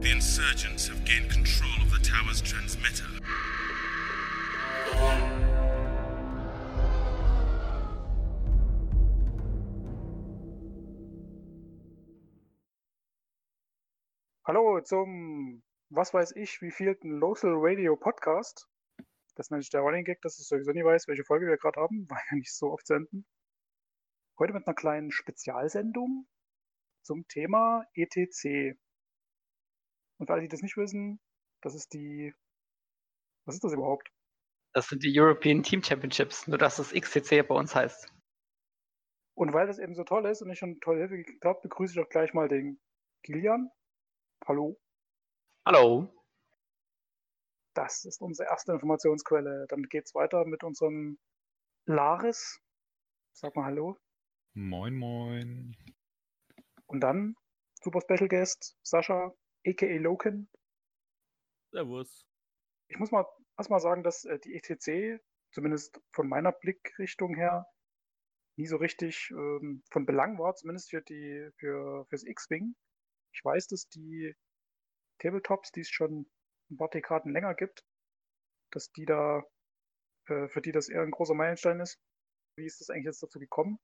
The insurgents have gained control of the tower's transmitter. Hallo zum, was weiß ich, wie vielten Local Radio Podcast. Das nennt sich der Running Gag, dass ich sowieso nie weiß, welche Folge wir gerade haben, weil ja nicht so oft senden. Heute mit einer kleinen Spezialsendung zum Thema ETC. Und für alle, die das nicht wissen, das ist die, was ist das überhaupt? Das sind die European Team Championships, nur dass das XTC bei uns heißt. Und weil das eben so toll ist und ich schon tolle Hilfe gekriegt habe, begrüße ich auch gleich mal den Kilian. Hallo. Hallo. Das ist unsere erste Informationsquelle. Dann geht's weiter mit unserem Laris. Sag mal Hallo. Moin, moin. Und dann Super Special Guest Sascha, a.k.a. Loken. Servus. Ich muss mal erstmal sagen, dass äh, die ETC, zumindest von meiner Blickrichtung her, nie so richtig ähm, von Belang war, zumindest für die, für, fürs X-Wing. Ich weiß, dass die Tabletops, die es schon ein paar Dekaden länger gibt, dass die da, äh, für die das eher ein großer Meilenstein ist. Wie ist das eigentlich jetzt dazu gekommen,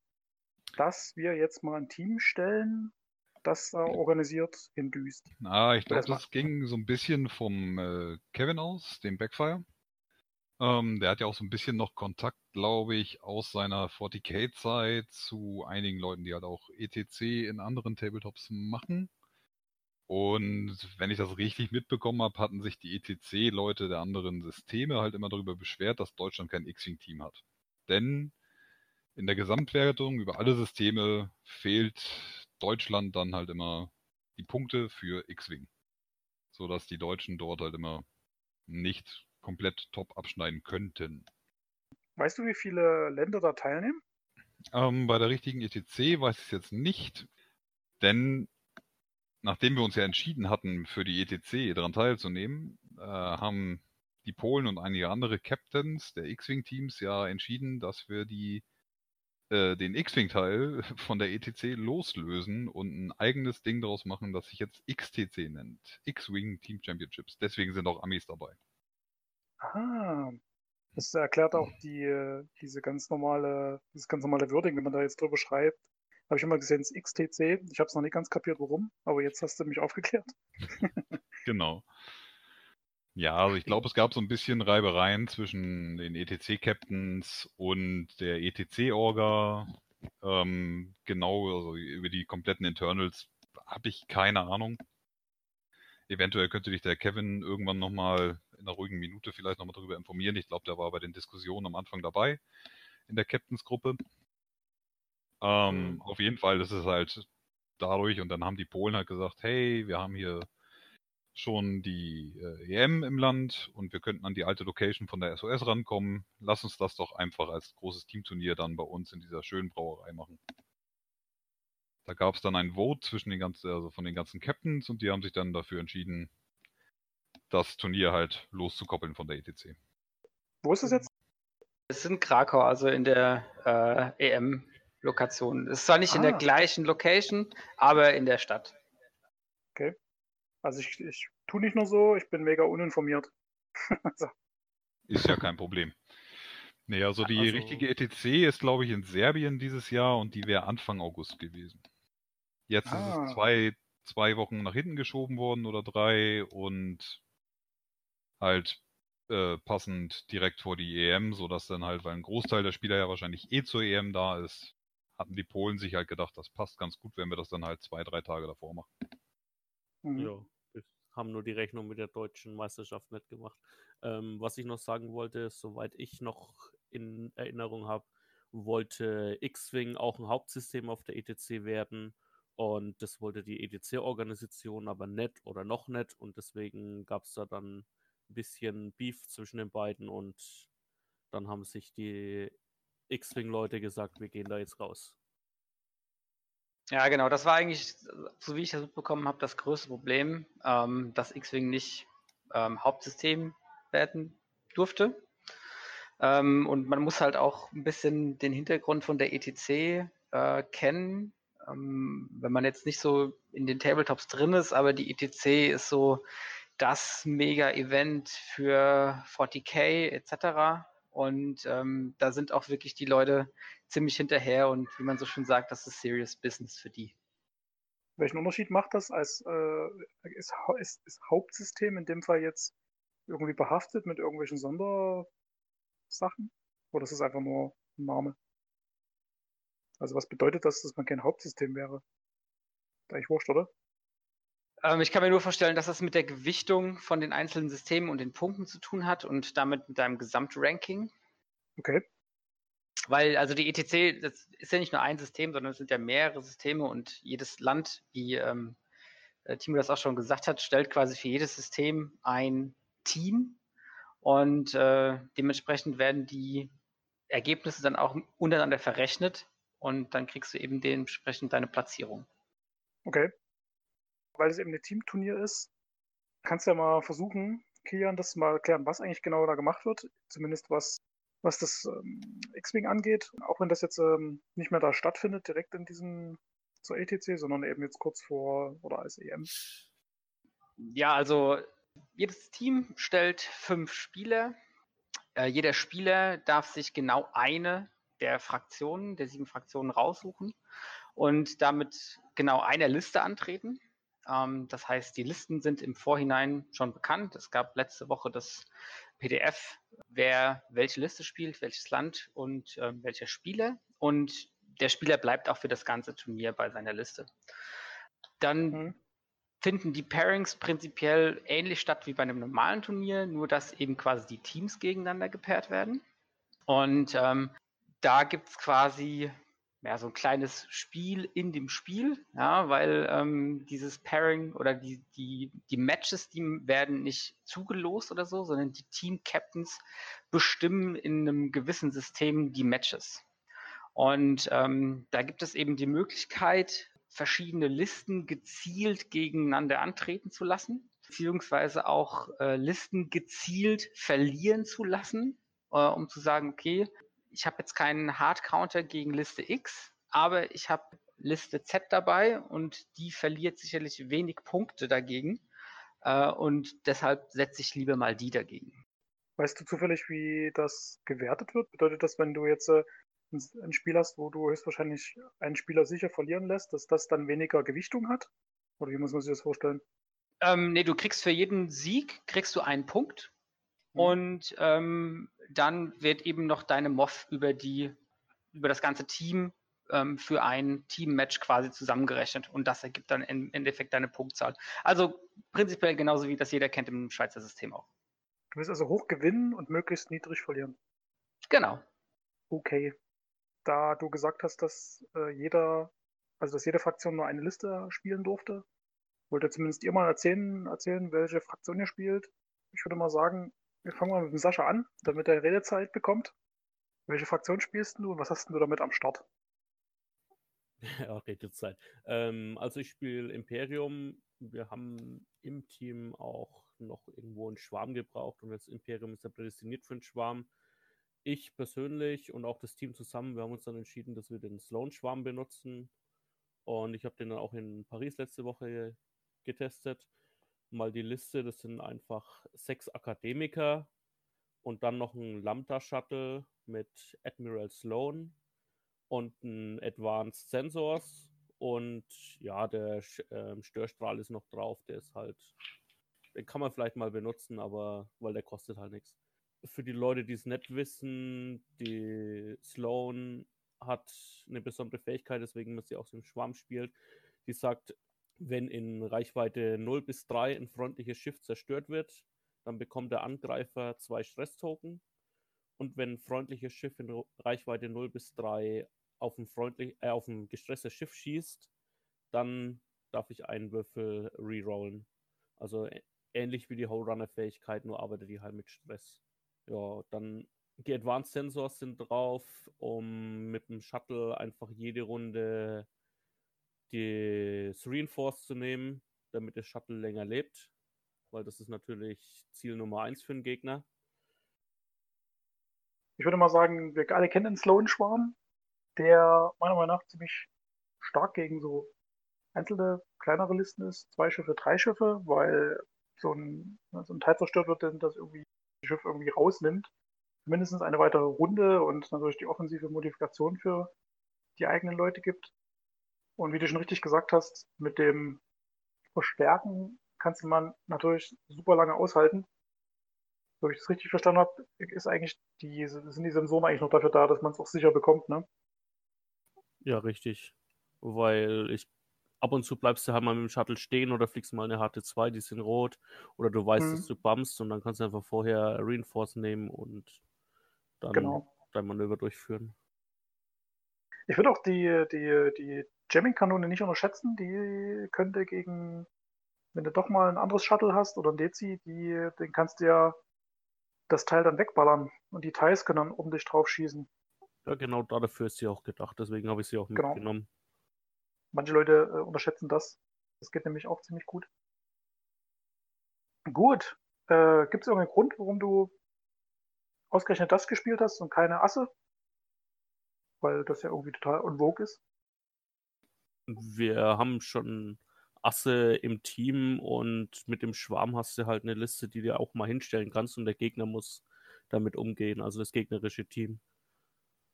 dass wir jetzt mal ein Team stellen, das da organisiert hindüst? Ah, ich glaube, das ging so ein bisschen vom äh, Kevin aus, dem Backfire. Ähm, der hat ja auch so ein bisschen noch Kontakt, glaube ich, aus seiner 40k-Zeit zu einigen Leuten, die halt auch ETC in anderen Tabletops machen. Und wenn ich das richtig mitbekommen habe, hatten sich die ETC-Leute der anderen Systeme halt immer darüber beschwert, dass Deutschland kein X-Wing-Team hat. Denn in der Gesamtwertung über alle Systeme fehlt Deutschland dann halt immer die Punkte für X-Wing. Sodass die Deutschen dort halt immer nicht komplett top abschneiden könnten. Weißt du, wie viele Länder da teilnehmen? Ähm, bei der richtigen ETC weiß ich es jetzt nicht, denn nachdem wir uns ja entschieden hatten, für die ETC daran teilzunehmen, äh, haben die Polen und einige andere Captains der X-Wing-Teams ja entschieden, dass wir die, äh, den X-Wing-Teil von der ETC loslösen und ein eigenes Ding daraus machen, das sich jetzt XTC nennt. X-Wing Team Championships. Deswegen sind auch Amis dabei. Ah, das erklärt auch die, äh, diese ganz normale, dieses ganz normale Wording, wenn man da jetzt drüber schreibt. Habe ich immer gesehen, das XTC. Ich habe es noch nicht ganz kapiert, warum, aber jetzt hast du mich aufgeklärt. Genau. Ja, also ich glaube, es gab so ein bisschen Reibereien zwischen den ETC-Captains und der ETC-Orga. Ähm, genau, also über die kompletten Internals habe ich keine Ahnung. Eventuell könnte dich der Kevin irgendwann nochmal in einer ruhigen Minute vielleicht nochmal darüber informieren. Ich glaube, der war bei den Diskussionen am Anfang dabei in der Captains-Gruppe. Ähm, Auf jeden Fall ist es halt dadurch und dann haben die Polen halt gesagt, hey, wir haben hier schon die äh, EM im Land und wir könnten an die alte Location von der SOS rankommen. Lass uns das doch einfach als großes Teamturnier dann bei uns in dieser schönen Brauerei machen. Da gab es dann ein Vote zwischen den ganzen, also von den ganzen Captains und die haben sich dann dafür entschieden, das Turnier halt loszukoppeln von der ETC. Wo ist das jetzt? Es sind Krakau, also in der äh, EM-Lokation. Es ist zwar nicht in der Ah. gleichen Location, aber in der Stadt. Also ich, ich tue nicht nur so, ich bin mega uninformiert. so. Ist ja kein Problem. Nee, also die Also- richtige ETC ist, glaube ich, in Serbien dieses Jahr und die wäre Anfang August gewesen. Jetzt ist Ah. es zwei, zwei Wochen nach hinten geschoben worden oder drei und halt äh, passend direkt vor die EM, sodass dann halt, weil ein Großteil der Spieler ja wahrscheinlich eh zur EM da ist, hatten die Polen sich halt gedacht, das passt ganz gut, wenn wir das dann halt zwei, drei Tage davor machen. Mhm. Ja, haben nur die Rechnung mit der deutschen Meisterschaft nicht gemacht. Ähm, was ich noch sagen wollte, soweit ich noch in Erinnerung habe, wollte X-Wing auch ein Hauptsystem auf der ETC werden. Und das wollte die ETC-Organisation aber nicht oder noch nicht. Und deswegen gab es da dann ein bisschen Beef zwischen den beiden. Und dann haben sich die X-Wing-Leute gesagt, wir gehen da jetzt raus. Ja, genau. Das war eigentlich, so wie ich das mitbekommen habe, das größte Problem, ähm, dass X-Wing nicht ähm, Hauptsystem werden durfte. Ähm, und man muss halt auch ein bisschen den Hintergrund von der ETC äh, kennen. ähm, wenn man jetzt nicht so in den Tabletops drin ist, aber die ETC ist so das Mega-Event für 40k etc. Und ähm, da sind auch wirklich die Leute ziemlich hinterher und wie man so schön sagt, das ist Serious Business für die. Welchen Unterschied macht das als äh, ist, ist, ist Hauptsystem in dem Fall jetzt irgendwie behaftet mit irgendwelchen Sondersachen? Oder ist es einfach nur ein Name? Also was bedeutet das, dass man kein Hauptsystem wäre? Da ich wurscht, oder? Ähm, ich kann mir nur vorstellen, dass das mit der Gewichtung von den einzelnen Systemen und den Punkten zu tun hat und damit mit deinem Gesamtranking. Okay. Weil, also die ETC, das ist ja nicht nur ein System, sondern es sind ja mehrere Systeme und jedes Land, wie ähm, äh, Timo das auch schon gesagt hat, stellt quasi für jedes System ein Team und äh, dementsprechend werden die Ergebnisse dann auch untereinander verrechnet und dann kriegst du eben dementsprechend deine Platzierung. Okay. Weil es eben ein Teamturnier ist, kannst du ja mal versuchen, Kian, das mal erklären, was eigentlich genau da gemacht wird. Zumindest was, was das ähm, X-Wing angeht. Auch wenn das jetzt ähm, nicht mehr da stattfindet, direkt in diesem zur ETC, sondern eben jetzt kurz vor oder als EM. Ja, also jedes Team stellt fünf Spieler. Äh, jeder Spieler darf sich genau eine der Fraktionen, der sieben Fraktionen raussuchen und damit genau einer Liste antreten. Ähm, das heißt, die Listen sind im Vorhinein schon bekannt. Es gab letzte Woche das PDF, wer welche Liste spielt, welches Land und äh, welcher Spieler. Und der Spieler bleibt auch für das ganze Turnier bei seiner Liste. Dann mhm. finden die Pairings prinzipiell ähnlich statt wie bei einem normalen Turnier, nur dass eben quasi die Teams gegeneinander gepaart werden. Und ähm, da gibt es quasi ja, so ein kleines Spiel in dem Spiel, ja, weil ähm, dieses Pairing oder die, die, die Matches, die werden nicht zugelost oder so, sondern die Team-Captains bestimmen in einem gewissen System die Matches. Und ähm, da gibt es eben die Möglichkeit, verschiedene Listen gezielt gegeneinander antreten zu lassen, beziehungsweise auch äh, Listen gezielt verlieren zu lassen, äh, um zu sagen, okay, ich habe jetzt keinen Hard-Counter gegen Liste X, aber ich habe Liste Z dabei und die verliert sicherlich wenig Punkte dagegen. Äh, und deshalb setze ich lieber mal die dagegen. Weißt du zufällig, wie das gewertet wird? Bedeutet das, wenn du jetzt äh, ein Spiel hast, wo du höchstwahrscheinlich einen Spieler sicher verlieren lässt, dass das dann weniger Gewichtung hat? Oder wie muss man sich das vorstellen? Ähm, nee, du kriegst für jeden Sieg kriegst du einen Punkt. Mhm. Und ähm, dann wird eben noch deine MOF über die, über das ganze Team ähm, für ein Team-Match quasi zusammengerechnet und das ergibt dann im Endeffekt deine Punktzahl. Also prinzipiell genauso wie das jeder kennt im Schweizer System auch. Du willst also hoch gewinnen und möglichst niedrig verlieren. Genau. Okay. Da du gesagt hast, dass äh, jeder, also dass jede Fraktion nur eine Liste spielen durfte, wollt ihr zumindest ihr mal erzählen, erzählen, welche Fraktion ihr spielt. Ich würde mal sagen, wir fangen mal mit dem Sascha an, damit er Redezeit bekommt. Welche Fraktion spielst du und was hast du damit am Start? Ja, Redezeit. Ähm, also ich spiele Imperium. Wir haben im Team auch noch irgendwo einen Schwarm gebraucht und das Imperium ist ja prädestiniert für einen Schwarm. Ich persönlich und auch das Team zusammen, wir haben uns dann entschieden, dass wir den Sloan-Schwarm benutzen. Und ich habe den dann auch in Paris letzte Woche getestet mal die Liste. Das sind einfach sechs Akademiker und dann noch ein Lambda-Shuttle mit Admiral Sloan und ein Advanced Sensors. Und ja, der äh, Störstrahl ist noch drauf. Der ist halt, den kann man vielleicht mal benutzen, aber weil der kostet halt nichts. Für die Leute, die es nicht wissen, die Sloan hat eine besondere Fähigkeit, deswegen man sie auch so im Schwarm spielt. Die sagt, wenn in Reichweite 0 bis 3 ein freundliches Schiff zerstört wird, dann bekommt der Angreifer zwei Stress-Token. Und wenn ein freundliches Schiff in Reichweite 0 bis 3 auf ein, freundlich, äh, auf ein gestresstes Schiff schießt, dann darf ich einen Würfel rerollen. Also ähnlich wie die Whole-Runner-Fähigkeit, nur arbeitet die halt mit Stress. Ja, dann die Advanced Sensors sind drauf, um mit dem Shuttle einfach jede Runde das Reinforce zu nehmen, damit der Shuttle länger lebt, weil das ist natürlich Ziel Nummer eins für einen Gegner. Ich würde mal sagen, wir alle kennen den Sloan Schwarm, der meiner Meinung nach ziemlich stark gegen so einzelne kleinere Listen ist, zwei Schiffe, drei Schiffe, weil so ein, so ein Teil zerstört wird, denn das irgendwie das Schiff irgendwie rausnimmt. Mindestens eine weitere Runde und natürlich die offensive Modifikation für die eigenen Leute gibt. Und wie du schon richtig gesagt hast, mit dem Verstärken kannst du man natürlich super lange aushalten. So wie ich das richtig verstanden habe, ist eigentlich die, sind die Sensoren eigentlich noch dafür da, dass man es auch sicher bekommt, ne? Ja, richtig. Weil ich ab und zu bleibst du halt mal mit dem Shuttle stehen oder fliegst mal eine HT2, die sind rot. Oder du weißt, Mhm. dass du bummst und dann kannst du einfach vorher Reinforce nehmen und dann Genau. dein Manöver durchführen. Ich würde auch die, die, die Jamming-Kanone nicht unterschätzen. Die könnte gegen, wenn du doch mal ein anderes Shuttle hast oder ein Dezi, die, den kannst du ja das Teil dann wegballern und die Teils können dann um dich drauf schießen. Ja, genau dafür ist sie auch gedacht. Deswegen habe ich sie auch Genau. mitgenommen. Manche Leute äh, unterschätzen das. Das geht nämlich auch ziemlich gut. Gut. Äh, Gibt es irgendeinen Grund, warum du ausgerechnet das gespielt hast und keine Asse? Weil das ja irgendwie total en vogue ist. Wir haben schon Asse im Team und mit dem Schwarm hast du halt eine Liste, die du auch mal hinstellen kannst und der Gegner muss damit umgehen, also das gegnerische Team.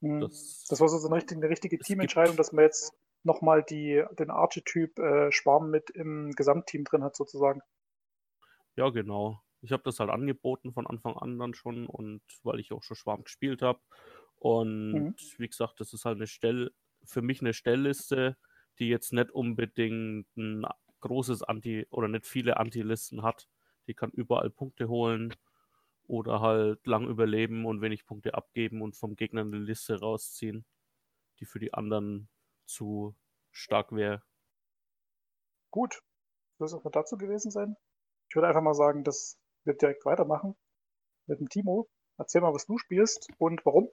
Hm. Das, Das war so eine richtige, eine richtige Teamentscheidung, dass man jetzt nochmal die, den Archetyp äh, Schwarm mit im Gesamtteam drin hat, sozusagen. Ja, genau. Ich habe das halt angeboten von Anfang an dann schon und weil ich auch schon Schwarm gespielt habe. Und Mhm. wie gesagt, das ist halt eine Stell, für mich eine Stellliste, die jetzt nicht unbedingt ein großes Anti- oder nicht viele Anti-Listen hat. Die kann überall Punkte holen oder halt lang überleben und wenig Punkte abgeben und vom Gegner eine Liste rausziehen, die für die anderen zu stark wäre. Gut. Das soll auch dazu gewesen sein. Ich würde einfach mal sagen, dass wir direkt weitermachen mit dem Timo. Erzähl mal, was du spielst und warum.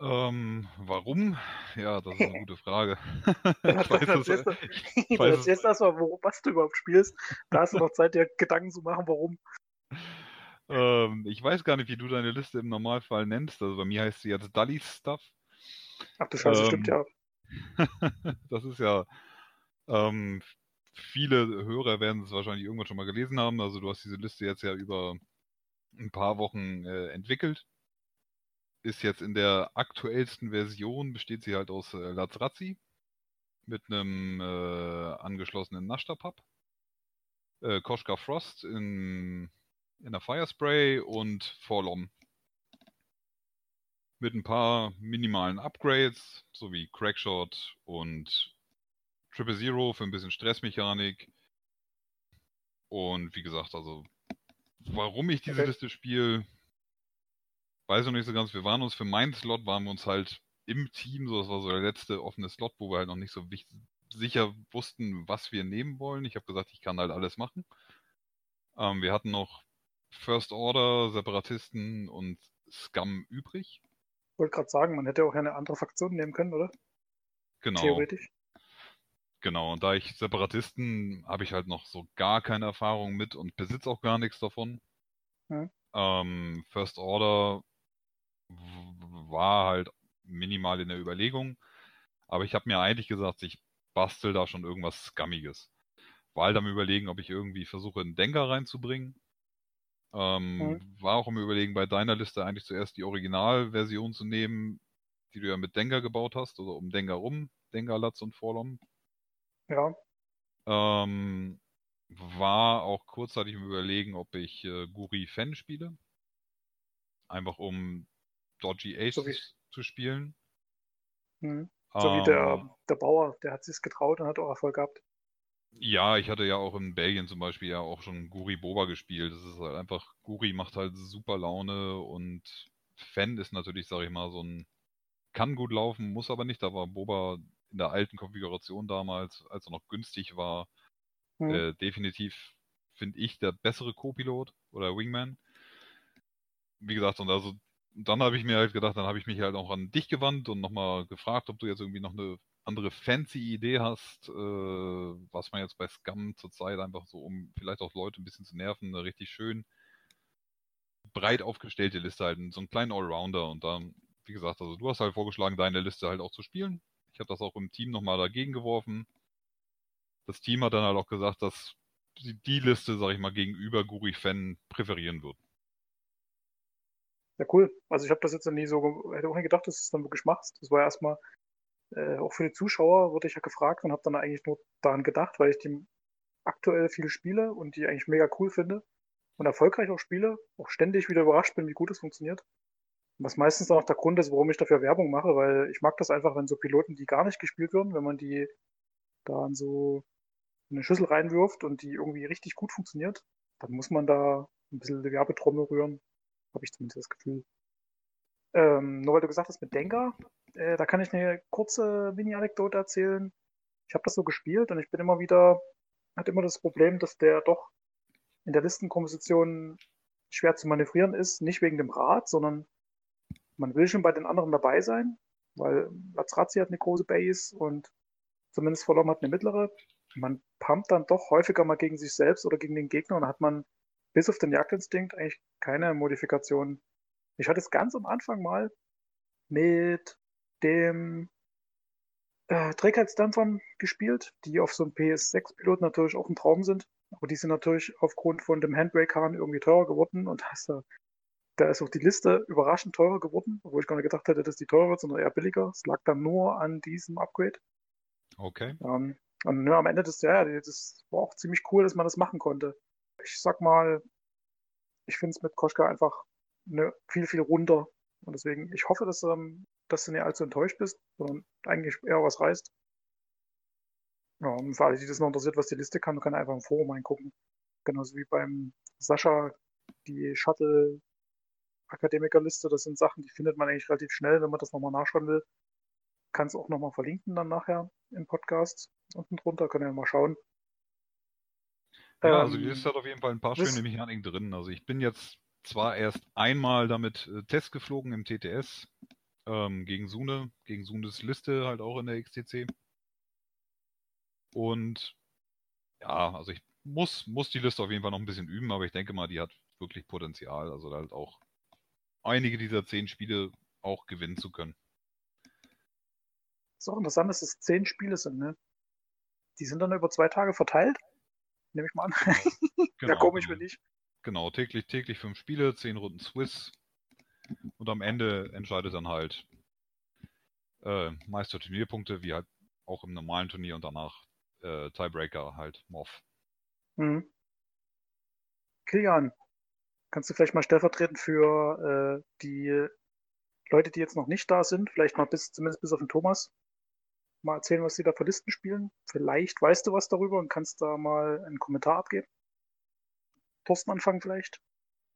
Ähm, warum? Ja, das ist eine gute Frage. Ich weiß es, ich du erstmal, was du überhaupt spielst. Da hast du noch Zeit, dir Gedanken zu machen, warum. ähm, ich weiß gar nicht, wie du deine Liste im Normalfall nennst. Also bei mir heißt sie jetzt Dully Stuff. Ach du Scheiße, Ähm, stimmt ja. das ist ja, ähm, viele Hörer werden es wahrscheinlich irgendwann schon mal gelesen haben. Also du hast diese Liste jetzt ja über ein paar Wochen äh, entwickelt. Ist jetzt in der aktuellsten Version, besteht sie halt aus äh, Lazrazi mit einem äh, angeschlossenen Nashta-Pub, äh, Koshka Frost in, in der Firespray und Forlom mit ein paar minimalen Upgrades, sowie Crackshot und Triple Zero für ein bisschen Stressmechanik. Und wie gesagt, also warum ich diese Okay. Liste spiele, weiß noch nicht so ganz. Wir waren uns für meinen Slot, waren wir uns halt im Team, so das war so der letzte offene Slot, wo wir halt noch nicht so wich- sicher wussten, was wir nehmen wollen. Ich habe gesagt, ich kann halt alles machen. Ähm, wir hatten noch First Order, Separatisten und Scum übrig. Ich wollte gerade sagen, man hätte auch eine andere Fraktion nehmen können, oder? Genau. Theoretisch. Genau, und da ich Separatisten habe ich halt noch so gar keine Erfahrung mit und besitze auch gar nichts davon. Mhm. Ähm, First Order war halt minimal in der Überlegung, aber ich habe mir eigentlich gesagt, ich bastel da schon irgendwas Scummiges. War halt am überlegen, ob ich irgendwie versuche, einen Denker reinzubringen. Ähm, Mhm. War auch am überlegen, bei deiner Liste eigentlich zuerst die Originalversion zu nehmen, die du ja mit Denker gebaut hast, oder um Denker rum, Denker, Latz und Forlom. Ja. Ähm, war auch kurzzeitig im Überlegen, ob ich äh, Guri Fan spiele. Einfach um Dodgy Aces So zu spielen. Mhm. So wie der, Ähm, der Bauer, der hat sich's getraut und hat auch Erfolg gehabt. Ja, ich hatte ja auch in Belgien zum Beispiel ja auch schon Guri Boba gespielt. Das ist halt einfach, Guri macht halt super Laune und Fan ist natürlich, sag ich mal, so ein, kann gut laufen, muss aber nicht. Da war Boba in der alten Konfiguration damals, als er noch günstig war, Mhm. Äh, definitiv finde ich der bessere Co-Pilot oder Wingman. Wie gesagt, und also dann habe ich mir halt gedacht, dann habe ich mich halt auch an dich gewandt und nochmal gefragt, ob du jetzt irgendwie noch eine andere fancy Idee hast, äh, was man jetzt bei Scum zurzeit einfach so, um vielleicht auch Leute ein bisschen zu nerven, eine richtig schön breit aufgestellte Liste halt, so einen kleinen Allrounder und dann, wie gesagt, also du hast halt vorgeschlagen, deine Liste halt auch zu spielen. Ich habe das auch im Team nochmal dagegen geworfen. Das Team hat dann halt auch gesagt, dass sie die Liste, sag ich mal, gegenüber Guri Fan präferieren würden. Ja, cool. Also ich habe das jetzt nie so, hätte auch nicht gedacht, dass du es dann wirklich machst. Das war ja erstmal, äh, auch für die Zuschauer wurde ich ja gefragt und habe dann eigentlich nur daran gedacht, weil ich die aktuell viele spiele und die eigentlich mega cool finde und erfolgreich auch spiele, auch ständig wieder überrascht bin, wie gut es funktioniert. Was meistens dann auch der Grund ist, warum ich dafür Werbung mache, weil ich mag das einfach, wenn so Piloten, die gar nicht gespielt werden, wenn man die da in so eine Schüssel reinwirft und die irgendwie richtig gut funktioniert, dann muss man da ein bisschen Werbetrommel rühren. Habe ich zumindest das Gefühl. Ähm, nur weil du gesagt hast mit Denker, äh, da kann ich eine kurze Mini-Anekdote erzählen. Ich habe das so gespielt und ich bin immer wieder, hat immer das Problem, dass der doch in der Listenkomposition schwer zu manövrieren ist, nicht wegen dem Rad, sondern man will schon bei den anderen dabei sein, weil Lazrazzi hat eine große Base und zumindest Vollom hat eine mittlere. Man pumpt dann doch häufiger mal gegen sich selbst oder gegen den Gegner und hat man bis auf den Jagdinstinkt eigentlich keine Modifikation. Ich hatte es ganz am Anfang mal mit dem äh, Trägheitsdämpfern gespielt, die auf so einem PS6-Pilot natürlich auch ein Traum sind. Aber die sind natürlich aufgrund von dem Handbrake-Hahn irgendwie teurer geworden und hast da da ist auch die Liste überraschend teurer geworden, obwohl ich gar nicht gedacht hätte, dass die teurer wird, sondern eher billiger. Es lag dann nur an diesem Upgrade. Okay. Ähm, und ja, am Ende des Jahres, das war auch ziemlich cool, dass man das machen konnte. Ich sag mal, ich finde es mit Koschka einfach ne, viel, viel runter. Und deswegen, ich hoffe, dass, ähm, dass du nicht allzu enttäuscht bist, sondern eigentlich eher was reißt. Ja, und für alle, die das noch interessiert, was die Liste kann, kann einfach im Forum reingucken. Genauso wie beim Sascha die Shuttle Akademikerliste. Das sind Sachen, die findet man eigentlich relativ schnell, wenn man das nochmal nachschauen will. Kann es auch nochmal verlinken dann nachher im Podcast unten drunter, könnt ihr mal schauen. Ja, also die Liste hat auf jeden Fall ein paar schöne Mechaniken drin. Also ich bin jetzt zwar erst einmal damit äh, Test geflogen im TTS ähm, gegen Sune, gegen Sunes Liste halt auch in der XTC. Und ja, also ich muss, muss die Liste auf jeden Fall noch ein bisschen üben, aber ich denke mal, die hat wirklich Potenzial. Also halt auch einige dieser zehn Spiele auch gewinnen zu können. ist auch interessant, dass es zehn Spiele sind, ne? Die sind dann über zwei Tage verteilt. Nehme ich mal an. Genau, ja, komisch, wenn nicht. Genau, täglich, täglich fünf Spiele, zehn Runden Swiss. Und am Ende entscheidet dann halt äh, Meister Turnierpunkte, wie halt auch im normalen Turnier und danach äh, Tiebreaker halt MOV. Mhm. Kilian, Kannst du vielleicht mal stellvertretend für äh, die Leute, die jetzt noch nicht da sind, vielleicht mal bis, zumindest bis auf den Thomas, mal erzählen, was sie da für Listen spielen? Vielleicht weißt du was darüber und kannst da mal einen Kommentar abgeben. Thorsten anfangen vielleicht?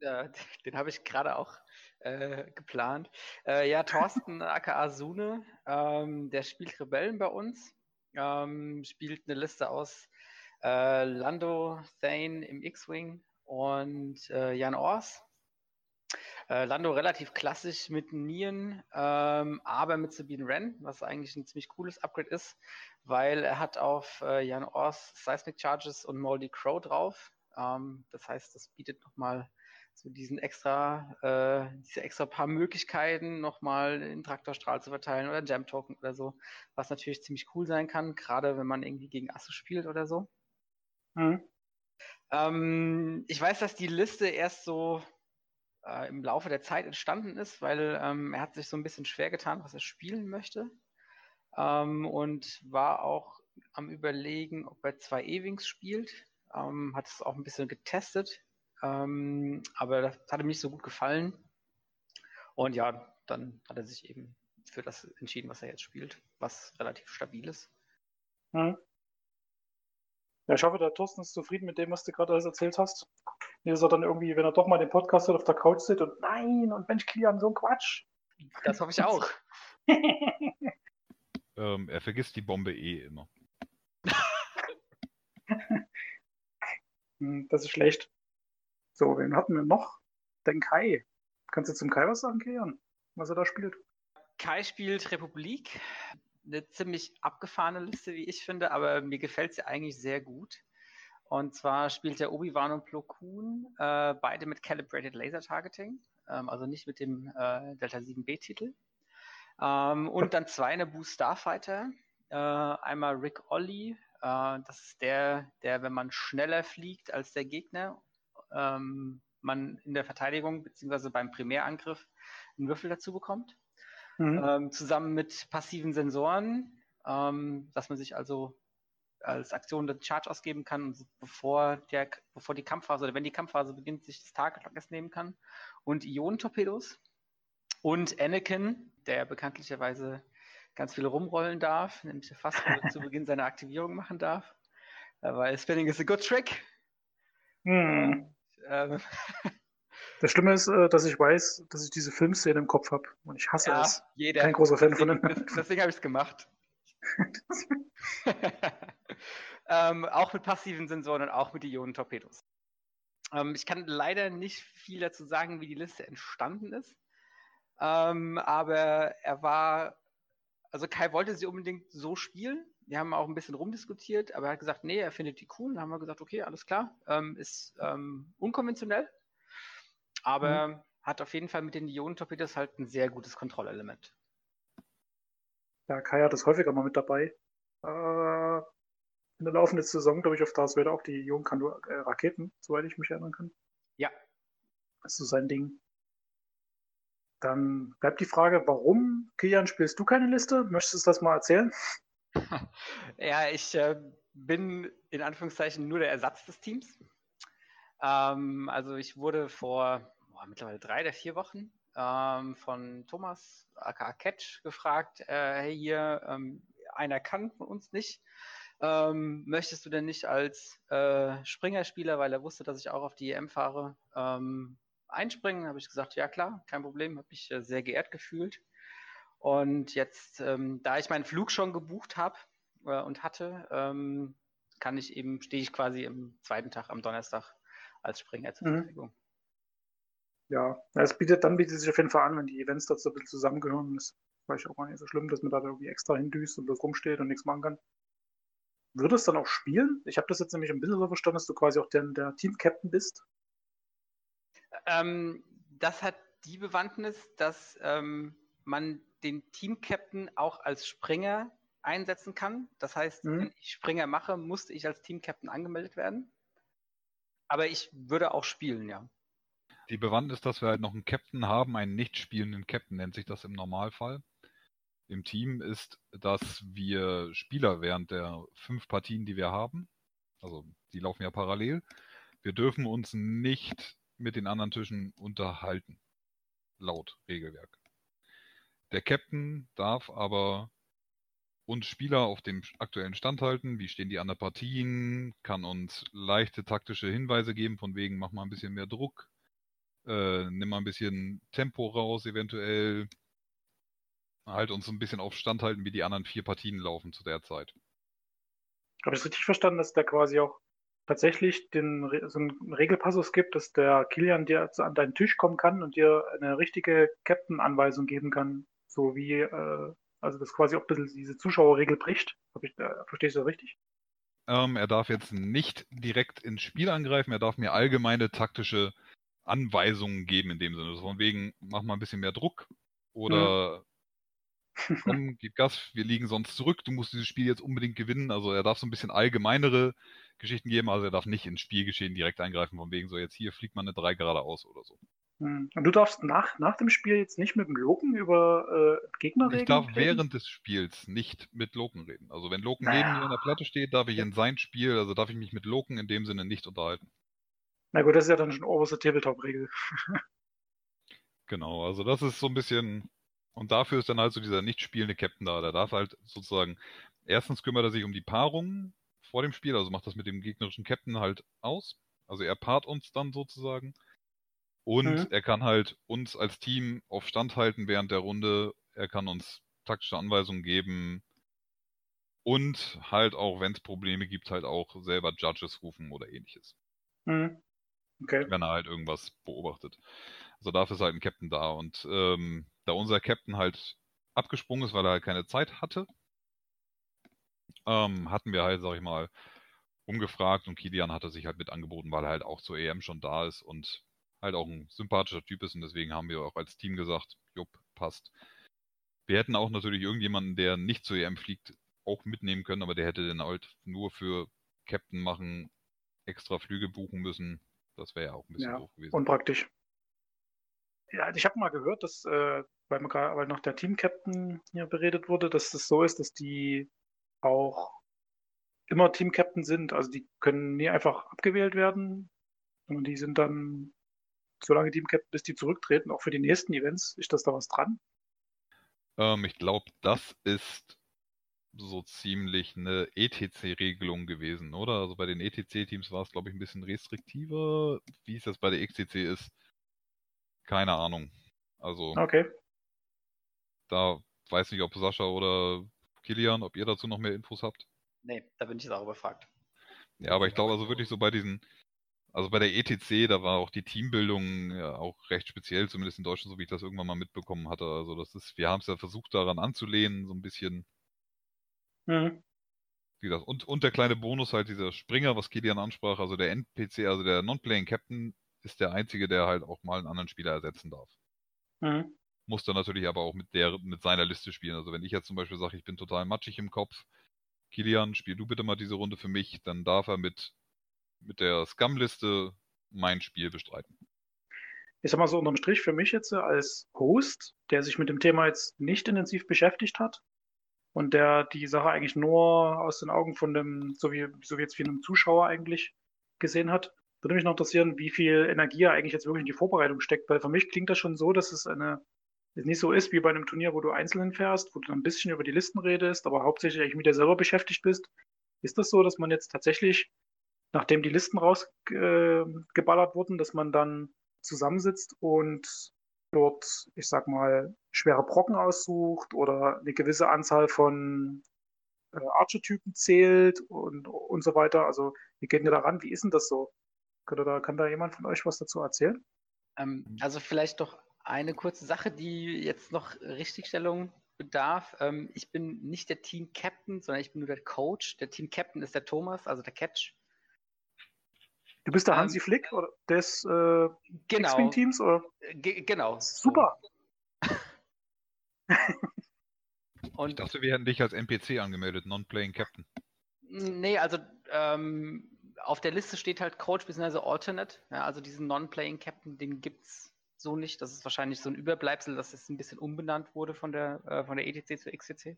Ja, den habe ich gerade auch äh, geplant. Äh, ja, Thorsten aka Sune, ähm, der spielt Rebellen bei uns, ähm, spielt eine Liste aus äh, Lando Thane im X-Wing, und äh, Jan Ors. Äh, Lando relativ klassisch mit Nien, ähm, aber mit Sabine Wren, was eigentlich ein ziemlich cooles Upgrade ist, weil er hat auf äh, Jan Ors Seismic Charges und Moldy Crow drauf. Ähm, das heißt, das bietet nochmal so diesen extra, äh, diese extra paar Möglichkeiten, nochmal einen Traktorstrahl zu verteilen oder Jam Token oder so, was natürlich ziemlich cool sein kann, gerade wenn man irgendwie gegen Asse spielt oder so. Mhm. Ähm, ich weiß, dass die Liste erst so äh, im Laufe der Zeit entstanden ist, weil ähm, er hat sich so ein bisschen schwer getan, was er spielen möchte. Ähm, und war auch am überlegen, ob er zwei Ewings spielt. Ähm, hat es auch ein bisschen getestet. Ähm, aber das hat ihm nicht so gut gefallen. Und ja, dann hat er sich eben für das entschieden, was er jetzt spielt, was relativ stabil ist. Mhm. Ja, ich hoffe, der Thorsten ist zufrieden mit dem, was du gerade alles erzählt hast. Nicht, dass er dann irgendwie, wenn er doch mal den Podcast hört, auf der Couch sitzt und nein, und Mensch, Kilian, so ein Quatsch. Das hoffe ich auch. ähm, er vergisst die Bombe eh immer. Hm, das ist schlecht. So, wen hatten wir noch? Den Kai. Kannst du zum Kai was sagen, Kilian? Was er da spielt? Kai spielt Republik eine ziemlich abgefahrene Liste, wie ich finde, aber mir gefällt sie eigentlich sehr gut. Und zwar spielt der Obi-Wan und Plo Koon äh, beide mit Calibrated Laser Targeting, ähm, also nicht mit dem äh, Delta 7B-Titel. Ähm, und dann zwei Naboo Starfighter. Äh, einmal Rick Olli, äh, das ist der, der, wenn man schneller fliegt als der Gegner, ähm, man in der Verteidigung bzw. beim Primärangriff einen Würfel dazu bekommt. Mhm. Ähm, zusammen mit passiven Sensoren, ähm, dass man sich also als Aktion den Charge ausgeben kann, bevor, der, bevor die Kampfphase oder wenn die Kampfphase beginnt, sich das Target nehmen kann. Und Ionentorpedos. Und Anakin, der bekanntlicherweise ganz viel rumrollen darf, nämlich fast zu Beginn seiner Aktivierung machen darf. Weil Spinning is a good trick. Hm. Ähm, das Schlimme ist, äh, dass ich weiß, dass ich diese Filmszene im Kopf habe. Und ich hasse ja, es. Jeder. Kein großer Fan von dem. Deswegen habe ich es gemacht. ähm, auch mit passiven Sensoren und auch mit Ionentorpedos. Ähm, ich kann leider nicht viel dazu sagen, wie die Liste entstanden ist. Ähm, aber er war, also Kai wollte sie unbedingt so spielen. Wir haben auch ein bisschen rumdiskutiert, aber er hat gesagt, nee, er findet die cool. Dann haben wir gesagt, okay, alles klar. Ähm, ist ähm, unkonventionell, aber mhm. hat auf jeden Fall mit den Ionentorpedos halt ein sehr gutes Kontrollelement. Ja, Kai hat das häufiger mal mit dabei. Äh, in der laufenden Saison, glaube ich, auf Darth Vader auch die Ionenkandu-Raketen, äh, soweit ich mich erinnern kann. Ja. Das ist so sein Ding. Dann bleibt die Frage, warum, Kilian, spielst du keine Liste? Möchtest du das mal erzählen? ja, ich äh, bin in Anführungszeichen nur der Ersatz des Teams. Ähm, also ich wurde vor boah, mittlerweile drei oder vier Wochen ähm, von Thomas aka Catch gefragt, äh, hey hier, ähm, einer kann von uns nicht. Ähm, möchtest du denn nicht als äh, Springerspieler, weil er wusste, dass ich auch auf die EM fahre, ähm, einspringen? Habe ich gesagt, ja klar, kein Problem, habe mich äh, sehr geehrt gefühlt. Und jetzt, ähm, da ich meinen Flug schon gebucht habe äh, und hatte, ähm, kann ich eben, stehe ich quasi im zweiten Tag am Donnerstag als Springer zur mhm. Ja, es bietet, dann bietet sich auf jeden Fall an, wenn die Events dazu ein bisschen zusammengehören. Das war ich auch gar nicht so schlimm, dass man da irgendwie extra hindüst und bloß rumsteht und nichts machen kann. Würde es dann auch spielen? Ich habe das jetzt nämlich ein bisschen so verstanden, dass du quasi auch der, der Team-Captain bist. Ähm, das hat die Bewandtnis, dass ähm, man den Team-Captain auch als Springer einsetzen kann. Das heißt, mhm. wenn ich Springer mache, musste ich als Team-Captain angemeldet werden. Aber ich würde auch spielen, ja. Die Bewandtnis, dass wir halt noch einen Captain haben, einen nicht spielenden Captain nennt sich das im Normalfall. Im Team ist, dass wir Spieler während der fünf Partien, die wir haben, also die laufen ja parallel, wir dürfen uns nicht mit den anderen Tischen unterhalten. Laut Regelwerk. Der Captain darf aber uns Spieler auf dem aktuellen Stand halten, wie stehen die anderen Partien, kann uns leichte taktische Hinweise geben, von wegen mach mal ein bisschen mehr Druck, äh, nimm mal ein bisschen Tempo raus, eventuell. Halt uns ein bisschen auf Stand halten, wie die anderen vier Partien laufen zu der Zeit. Habe ich es richtig verstanden, dass der quasi auch tatsächlich den, so einen Regelpassus gibt, dass der Kilian dir an deinen Tisch kommen kann und dir eine richtige Captain-Anweisung geben kann, so wie, äh, also das quasi auch ein bisschen diese Zuschauerregel bricht. Ich, äh, verstehst du das richtig? Ähm, er darf jetzt nicht direkt ins Spiel angreifen, er darf mir allgemeine taktische Anweisungen geben in dem Sinne. Von wegen, mach mal ein bisschen mehr Druck oder mhm. komm, gib Gas, wir liegen sonst zurück, du musst dieses Spiel jetzt unbedingt gewinnen. Also er darf so ein bisschen allgemeinere Geschichten geben, also er darf nicht ins Spielgeschehen direkt eingreifen, von wegen so jetzt hier fliegt man eine 3 geradeaus oder so. Mhm. Und du darfst nach, nach dem Spiel jetzt nicht mit dem Loken über äh, Gegner reden? Ich darf reden? während des Spiels nicht mit Loken reden. Also wenn Loken naja. neben mir an der Platte steht, darf ich in sein Spiel, also darf ich mich mit Loken in dem Sinne nicht unterhalten. Na gut, das ist ja dann schon oberste Tabletop-Regel. genau, also das ist so ein bisschen. Und dafür ist dann halt so dieser nicht spielende Captain da. Der darf halt sozusagen. Erstens kümmert er sich um die Paarung vor dem Spiel, also macht das mit dem gegnerischen Captain halt aus. Also er paart uns dann sozusagen. Und mhm. er kann halt uns als Team auf Stand halten während der Runde. Er kann uns taktische Anweisungen geben. Und halt auch, wenn es Probleme gibt, halt auch selber Judges rufen oder ähnliches. Mhm. Okay. Wenn er halt irgendwas beobachtet. Also dafür ist halt ein Captain da. Und ähm, da unser Captain halt abgesprungen ist, weil er halt keine Zeit hatte, ähm, hatten wir halt, sag ich mal, umgefragt und Kilian hatte sich halt mit angeboten, weil er halt auch zur EM schon da ist und halt auch ein sympathischer Typ ist und deswegen haben wir auch als Team gesagt, jupp, passt. Wir hätten auch natürlich irgendjemanden, der nicht zur EM fliegt, auch mitnehmen können, aber der hätte dann halt nur für Captain machen, extra Flüge buchen müssen. Das wäre ja auch ein bisschen Ja, doof gewesen. Unpraktisch. Ja, also ich habe mal gehört, dass, äh, weil, man gerade, weil noch der Team-Captain hier beredet wurde, dass das so ist, dass die auch immer Team-Captain sind. Also die können nie einfach abgewählt werden, sondern die sind dann so lange Team-Captain, bis die zurücktreten. Auch für die nächsten Events ist das da was dran. Ähm, ich glaube, das ist so ziemlich eine ETC-Regelung gewesen, oder? Also bei den ETC-Teams war es, glaube ich, ein bisschen restriktiver. Wie es jetzt bei der XTC ist, keine Ahnung. Also Okay. da weiß nicht, ob Sascha oder Kilian, ob ihr dazu noch mehr Infos habt. Nee, da bin ich jetzt auch überfragt. Ja, aber ich glaube also wirklich so bei diesen, also bei der ETC, da war auch die Teambildung ja auch recht speziell, zumindest in Deutschland, so wie ich das irgendwann mal mitbekommen hatte. Also das ist, wir haben es ja versucht daran anzulehnen, so ein bisschen, Mhm. wie das. Und, und der kleine Bonus halt dieser Springer, was Kilian ansprach, also der NPC, also der Non-Playing Captain, ist der einzige, der halt auch mal einen anderen Spieler ersetzen darf. Mhm. Muss dann natürlich aber auch mit der, mit seiner Liste spielen. Also wenn ich jetzt zum Beispiel sage, ich bin total matschig im Kopf, Kilian, spiel du bitte mal diese Runde für mich, dann darf er mit, mit der Scum-Liste mein Spiel bestreiten. Ich sag mal so unterm Strich für mich jetzt als Host, der sich mit dem Thema jetzt nicht intensiv beschäftigt hat und der die Sache eigentlich nur aus den Augen von dem, so wie, so wie jetzt wie einem Zuschauer eigentlich gesehen hat, würde mich noch interessieren, wie viel Energie er eigentlich jetzt wirklich in die Vorbereitung steckt, weil für mich klingt das schon so, dass es eine, es nicht so ist wie bei einem Turnier, wo du einzeln fährst, wo du dann ein bisschen über die Listen redest, aber hauptsächlich eigentlich mit dir selber beschäftigt bist. Ist das so, dass man jetzt tatsächlich, nachdem die Listen rausgeballert wurden, dass man dann zusammensitzt und dort, ich sag mal, schwere Brocken aussucht oder eine gewisse Anzahl von äh, Archetypen zählt und, und so weiter. Also, wie geht ihr da ran? Wie ist denn das so? Könnte da, kann da jemand von euch was dazu erzählen? Ähm, also vielleicht doch eine kurze Sache, die jetzt noch Richtigstellung bedarf. Ähm, ich bin nicht der Team Captain, sondern ich bin nur der Coach. Der Team Captain ist der Thomas, also der Catch. Du bist der Ähm, Hansi Flick oder des äh, Genau. X-Wing-Teams? Genau. Super! Ich Und dachte, wir hätten dich als NPC angemeldet, Non-Playing Captain. Nee, also ähm, auf der Liste steht halt Coach bzw. Alternate. Ja, also diesen Non-Playing Captain, den gibt's so nicht. Das ist wahrscheinlich so ein Überbleibsel, dass es ein bisschen umbenannt wurde von der, äh, von der ETC zur XCC.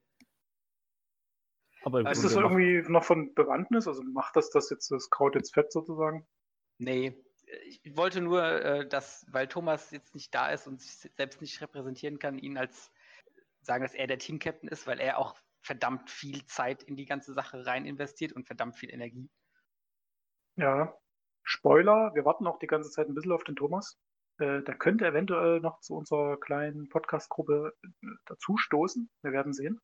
Aber Also Ist das macht- irgendwie noch von Bewandtnis? Also macht das das jetzt das Kraut jetzt fett sozusagen? Nee, ich wollte nur, äh, dass, weil Thomas jetzt nicht da ist und sich selbst nicht repräsentieren kann, ihn als sagen, dass er der Team-Captain ist, weil er auch verdammt viel Zeit in die ganze Sache rein investiert und verdammt viel Energie. Ja. Spoiler, wir warten auch die ganze Zeit ein bisschen auf den Thomas. Äh, der könnte eventuell noch zu unserer kleinen Podcast-Gruppe äh, dazustoßen. Wir werden sehen.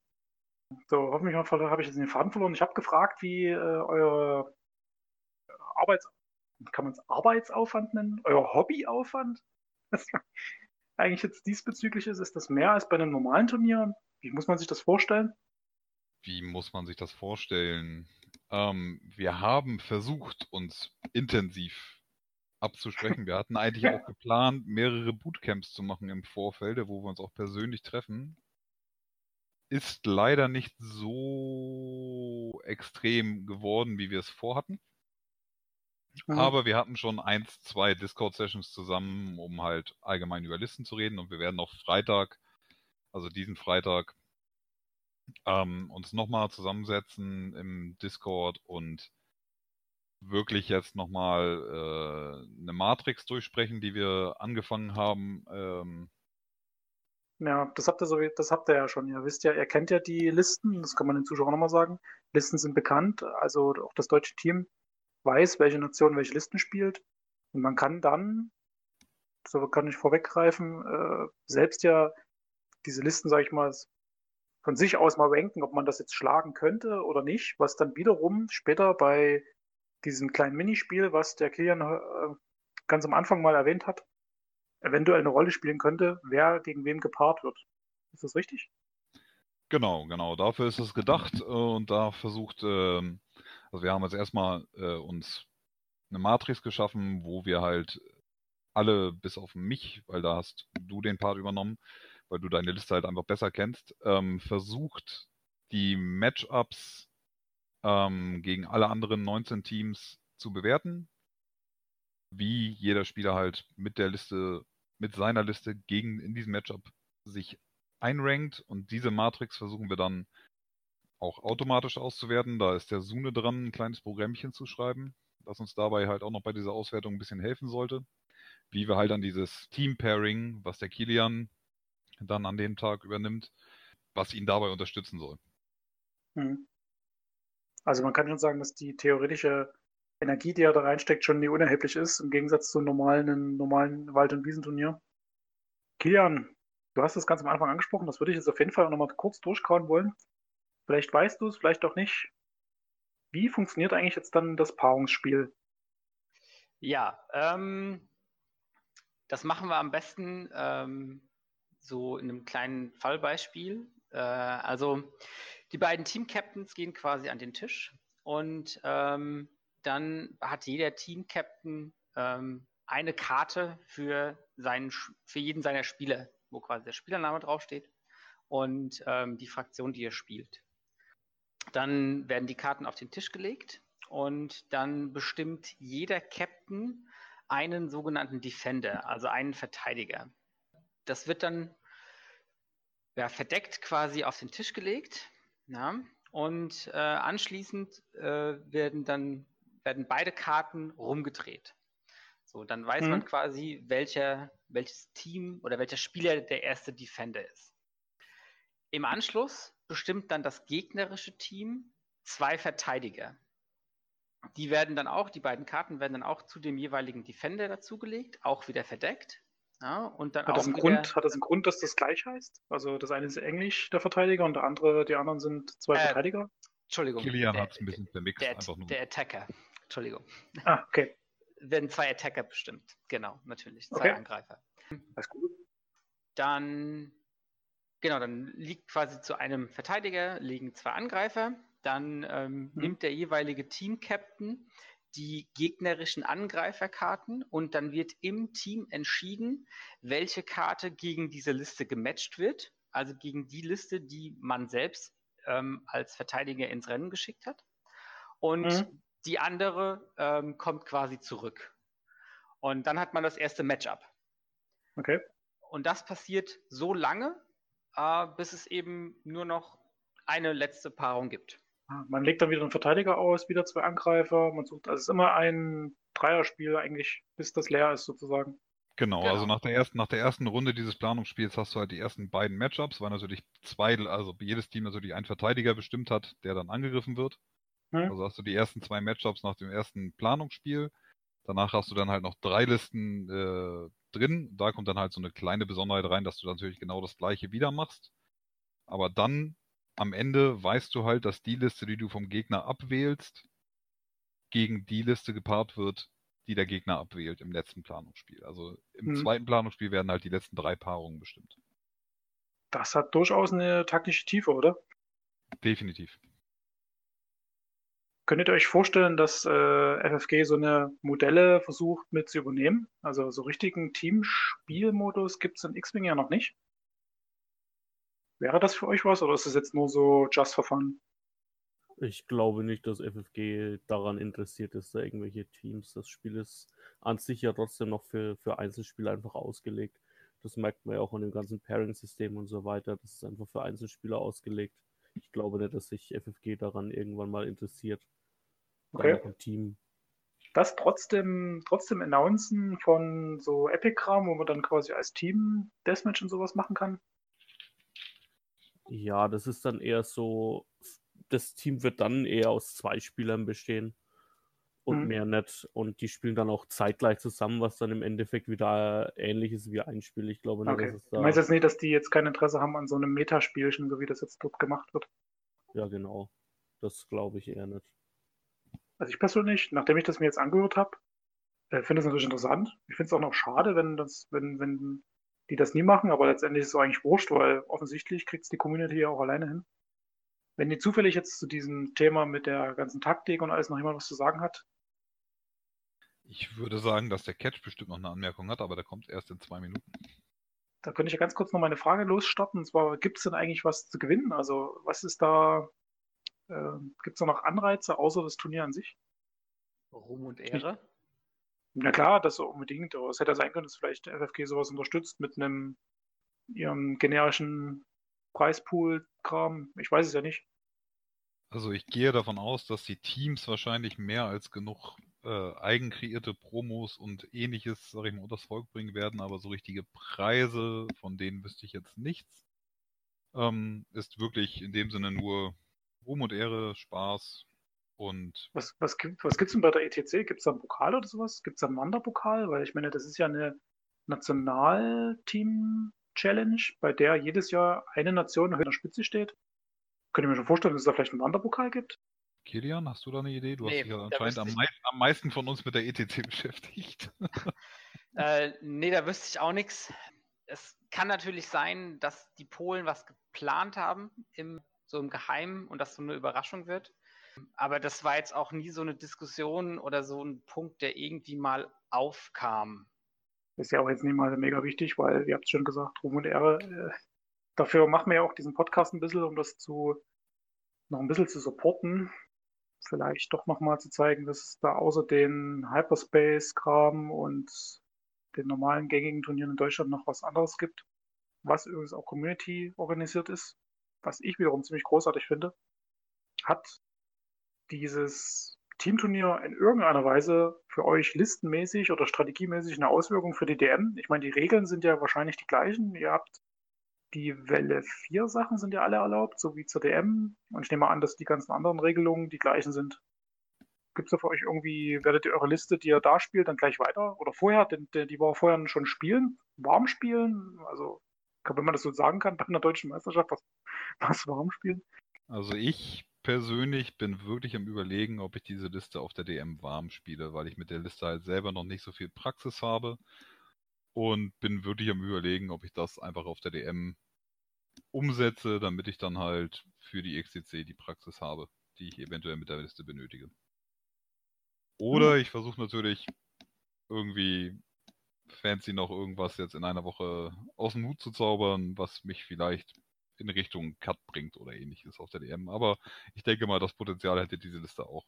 So, hoffentlich habe ich jetzt den Faden verloren. Ich habe gefragt, wie äh, euer Arbeits kann man es Arbeitsaufwand nennen? Euer Hobbyaufwand? Was eigentlich jetzt diesbezüglich ist, ist das mehr als bei einem normalen Turnier? Wie muss man sich das vorstellen? Wie muss man sich das vorstellen? Ähm, wir haben versucht, uns intensiv abzusprechen. Wir hatten eigentlich auch geplant, mehrere Bootcamps zu machen im Vorfeld, wo wir uns auch persönlich treffen. Ist leider nicht so extrem geworden, wie wir es vorhatten. Mhm. Aber wir hatten schon eins, zwei Discord-Sessions zusammen, um halt allgemein über Listen zu reden. Und wir werden auch Freitag, also diesen Freitag, ähm, uns nochmal zusammensetzen im Discord und wirklich jetzt nochmal äh, eine Matrix durchsprechen, die wir angefangen haben. Ähm, Ja, das habt ihr so, das habt ihr ja schon. Ihr wisst ja, ihr kennt ja die Listen, das kann man den Zuschauern nochmal sagen. Listen sind bekannt, also auch das deutsche Team weiß, welche Nation welche Listen spielt. Und man kann dann, so kann ich vorweggreifen, äh, selbst ja diese Listen, sage ich mal, von sich aus mal ranken, ob man das jetzt schlagen könnte oder nicht, was dann wiederum später bei diesem kleinen Minispiel, was der Kilian äh, ganz am Anfang mal erwähnt hat, eventuell eine Rolle spielen könnte, wer gegen wem gepaart wird. Ist das richtig? Genau, genau. Dafür ist es gedacht äh, und da versucht, ähm, also wir haben jetzt erstmal äh, uns eine Matrix geschaffen, wo wir halt alle, bis auf mich, weil da hast du den Part übernommen, weil du deine Liste halt einfach besser kennst, ähm, versucht, die Matchups ähm, gegen alle anderen 19 Teams zu bewerten, wie jeder Spieler halt mit der Liste, mit seiner Liste gegen in diesem Matchup sich einrankt und diese Matrix versuchen wir dann auch automatisch auszuwerten. Da ist der Sune dran, ein kleines Programmchen zu schreiben, das uns dabei halt auch noch bei dieser Auswertung ein bisschen helfen sollte. Wie wir halt an dieses Team-Pairing, was der Kilian dann an dem Tag übernimmt, was ihn dabei unterstützen soll. Mhm. Also man kann schon sagen, dass die theoretische Energie, die er da reinsteckt, schon nie unerheblich ist, im Gegensatz zu normalen, normalen Wald- und Wiesenturnier. Kilian, du hast das ganz am Anfang angesprochen, das würde ich jetzt auf jeden Fall nochmal kurz durchkauen wollen. Vielleicht weißt du es, vielleicht auch nicht. Wie funktioniert eigentlich jetzt dann das Paarungsspiel? Ja, ähm, das machen wir am besten ähm, so in einem kleinen Fallbeispiel. Äh, also die beiden Team-Captains gehen quasi an den Tisch und ähm, dann hat jeder Team-Captain ähm, eine Karte für, seinen, für jeden seiner Spieler, wo quasi der Spielername draufsteht und ähm, die Fraktion, die er spielt. Dann werden die Karten auf den Tisch gelegt und dann bestimmt jeder Captain einen sogenannten Defender, also einen Verteidiger. Das wird dann ja, verdeckt quasi auf den Tisch gelegt. Ja, und äh, anschließend äh, werden dann werden beide Karten rumgedreht. So, dann weiß Mhm. man quasi, welcher, welches Team oder welcher Spieler der erste Defender ist. Im Anschluss bestimmt dann das gegnerische Team zwei Verteidiger. Die werden dann auch, die beiden Karten werden dann auch zu dem jeweiligen Defender dazugelegt, auch wieder verdeckt. Ja, und dann Hat auch das, einen wieder, Grund, hat das einen Grund, dass das gleich heißt? Also das eine ist Englisch, der Verteidiger, und der andere, die anderen sind zwei Äh, Verteidiger? Entschuldigung, Kilian hat es ein bisschen vermixt, der, einfach nur. der Attacker. Entschuldigung. Ah, okay. Werden zwei Attacker bestimmt. Genau, natürlich. Zwei Okay. Angreifer. Alles gut. Dann, genau, dann liegt quasi zu einem Verteidiger, liegen zwei Angreifer. Dann ähm, Mhm. nimmt der jeweilige Team-Captain die gegnerischen Angreiferkarten und dann wird im Team entschieden, welche Karte gegen diese Liste gematcht wird. Also gegen die Liste, die man selbst ähm, als Verteidiger ins Rennen geschickt hat. Und Mhm. Die andere ähm, kommt quasi zurück. Und dann hat man das erste Matchup. Okay. Und das passiert so lange, äh, bis es eben nur noch eine letzte Paarung gibt. Ah, Man legt dann wieder einen Verteidiger aus, wieder zwei Angreifer. Man sucht, also es ist immer ein Dreierspiel eigentlich, bis das leer ist sozusagen. Genau, Genau. also nach der ersten, nach der ersten Runde dieses Planungsspiels hast du halt die ersten beiden Matchups, weil natürlich zwei, also jedes Team natürlich einen Verteidiger bestimmt hat, der dann angegriffen wird. Hm. Also hast du die ersten zwei Matchups nach dem ersten Planungsspiel. Danach hast du dann halt noch drei Listen äh, drin. Da kommt dann halt so eine kleine Besonderheit rein, dass du natürlich genau das gleiche wieder machst. Aber dann am Ende weißt du halt, dass die Liste, die du vom Gegner abwählst, gegen die Liste gepaart wird, die der Gegner abwählt im letzten Planungsspiel. Also im Mhm. zweiten Planungsspiel werden halt die letzten drei Paarungen bestimmt. Das hat durchaus eine taktische Tiefe, oder? Definitiv. Könntet ihr euch vorstellen, dass äh, FFG so eine Modelle versucht mit zu übernehmen? Also so richtigen Teamspielmodus gibt es in X-Wing ja noch nicht. Wäre das für euch was oder ist es jetzt nur so just for fun? Ich glaube nicht, dass FFG daran interessiert ist, da irgendwelche Teams. Das Spiel ist an sich ja trotzdem noch für, für Einzelspieler einfach ausgelegt. Das merkt man ja auch an dem ganzen Pairing-System und so weiter. Das ist einfach für Einzelspieler ausgelegt. Ich glaube nicht, dass sich FFG daran irgendwann mal interessiert. Okay. ein Team. Das trotzdem, trotzdem announcen von so Epic-Kram, wo man dann quasi als Team Deathmatch und sowas machen kann? Ja, das ist dann eher so, das Team wird dann eher aus zwei Spielern bestehen und Mhm. mehr nicht. Und die spielen dann auch zeitgleich zusammen, was dann im Endeffekt wieder ähnlich ist wie ein Spiel. Ich glaube nicht, Okay. dass es Du da. meinst jetzt nicht, dass die jetzt kein Interesse haben an so einem Metaspielchen, so wie das jetzt dort gemacht wird? Ja, genau. Das glaube ich eher nicht. Also ich persönlich, nachdem ich das mir jetzt angehört habe, äh, finde es natürlich interessant. Ich finde es auch noch schade, wenn das, wenn, wenn die das nie machen, aber letztendlich ist es eigentlich wurscht, weil offensichtlich kriegt es die Community ja auch alleine hin. Wenn die zufällig jetzt zu diesem Thema mit der ganzen Taktik und alles noch jemand was zu sagen hat, Ich würde sagen, dass der Catch bestimmt noch eine Anmerkung hat, aber der kommt erst in zwei Minuten. Da könnte ich ja ganz kurz noch meine Frage losstarten. Und zwar, gibt es denn eigentlich was zu gewinnen? Also, was ist da, gibt es da noch Anreize außer das Turnier an sich? Ruhm und Ehre. Na klar, das unbedingt, aber es hätte ja sein können, dass vielleicht der FFG sowas unterstützt mit einem ihrem generischen Preispool-Kram. Ich weiß es ja nicht. Also ich gehe davon aus, dass die Teams wahrscheinlich mehr als genug äh, eigenkreierte Promos und ähnliches, sag ich mal, unters Volk bringen werden, aber so richtige Preise, von denen wüsste ich jetzt nichts. Ähm, ist wirklich in dem Sinne nur Ruhm und Ehre, Spaß und Was, was, gibt, gibt's denn bei der ETC? Gibt es da einen Pokal oder sowas? Gibt es da einen Wanderpokal? Weil ich meine, das ist ja eine Nationalteam-Challenge, bei der jedes Jahr eine Nation in der Spitze steht. Könnte ich mir schon vorstellen, dass es da vielleicht einen Wanderpokal gibt? Kilian, hast du da eine Idee? Du Nee, hast dich ja da anscheinend am, mei am meisten von uns mit der ETC beschäftigt. Äh, nee, da wüsste ich auch nichts. Es kann natürlich sein, dass die Polen was geplant haben, im, so im Geheimen und das so eine Überraschung wird. Aber das war jetzt auch nie so eine Diskussion oder so ein Punkt, der irgendwie mal aufkam. Ist ja auch jetzt nicht mal mega wichtig, weil, ihr habt es schon gesagt, Ruhm und Ehre. Äh, dafür machen wir ja auch diesen Podcast ein bisschen, um das zu noch ein bisschen zu supporten. Vielleicht doch nochmal zu zeigen, dass es da außer den Hyperspace-Kram und den normalen gängigen Turnieren in Deutschland noch was anderes gibt, was übrigens auch Community organisiert ist, was ich wiederum ziemlich großartig finde. Hat dieses Teamturnier in irgendeiner Weise für euch listenmäßig oder strategiemäßig eine Auswirkung für die DM? Ich meine, die Regeln sind ja wahrscheinlich die gleichen. Ihr habt die Welle 4 Sachen sind ja alle erlaubt, so wie zur DM. Und ich nehme an, dass die ganzen anderen Regelungen die gleichen sind. Gibt es da für euch irgendwie, werdet ihr eure Liste, die ihr da spielt, dann gleich weiter? Oder vorher, denn, die war vorher schon spielen, warm spielen? Also, wenn man das so sagen kann, bei einer deutschen Meisterschaft, was, was warm spielen? Also ich persönlich bin wirklich am überlegen, ob ich diese Liste auf der DM warm spiele, weil ich mit der Liste halt selber noch nicht so viel Praxis habe und bin wirklich am überlegen, ob ich das einfach auf der DM umsetze, damit ich dann halt für die XCC die Praxis habe, die ich eventuell mit der Liste benötige. Oder ich versuche natürlich irgendwie fancy noch irgendwas jetzt in einer Woche aus dem Hut zu zaubern, was mich vielleicht in Richtung Cut bringt oder ähnliches auf der DM. Aber ich denke mal, das Potenzial hätte diese Liste auch.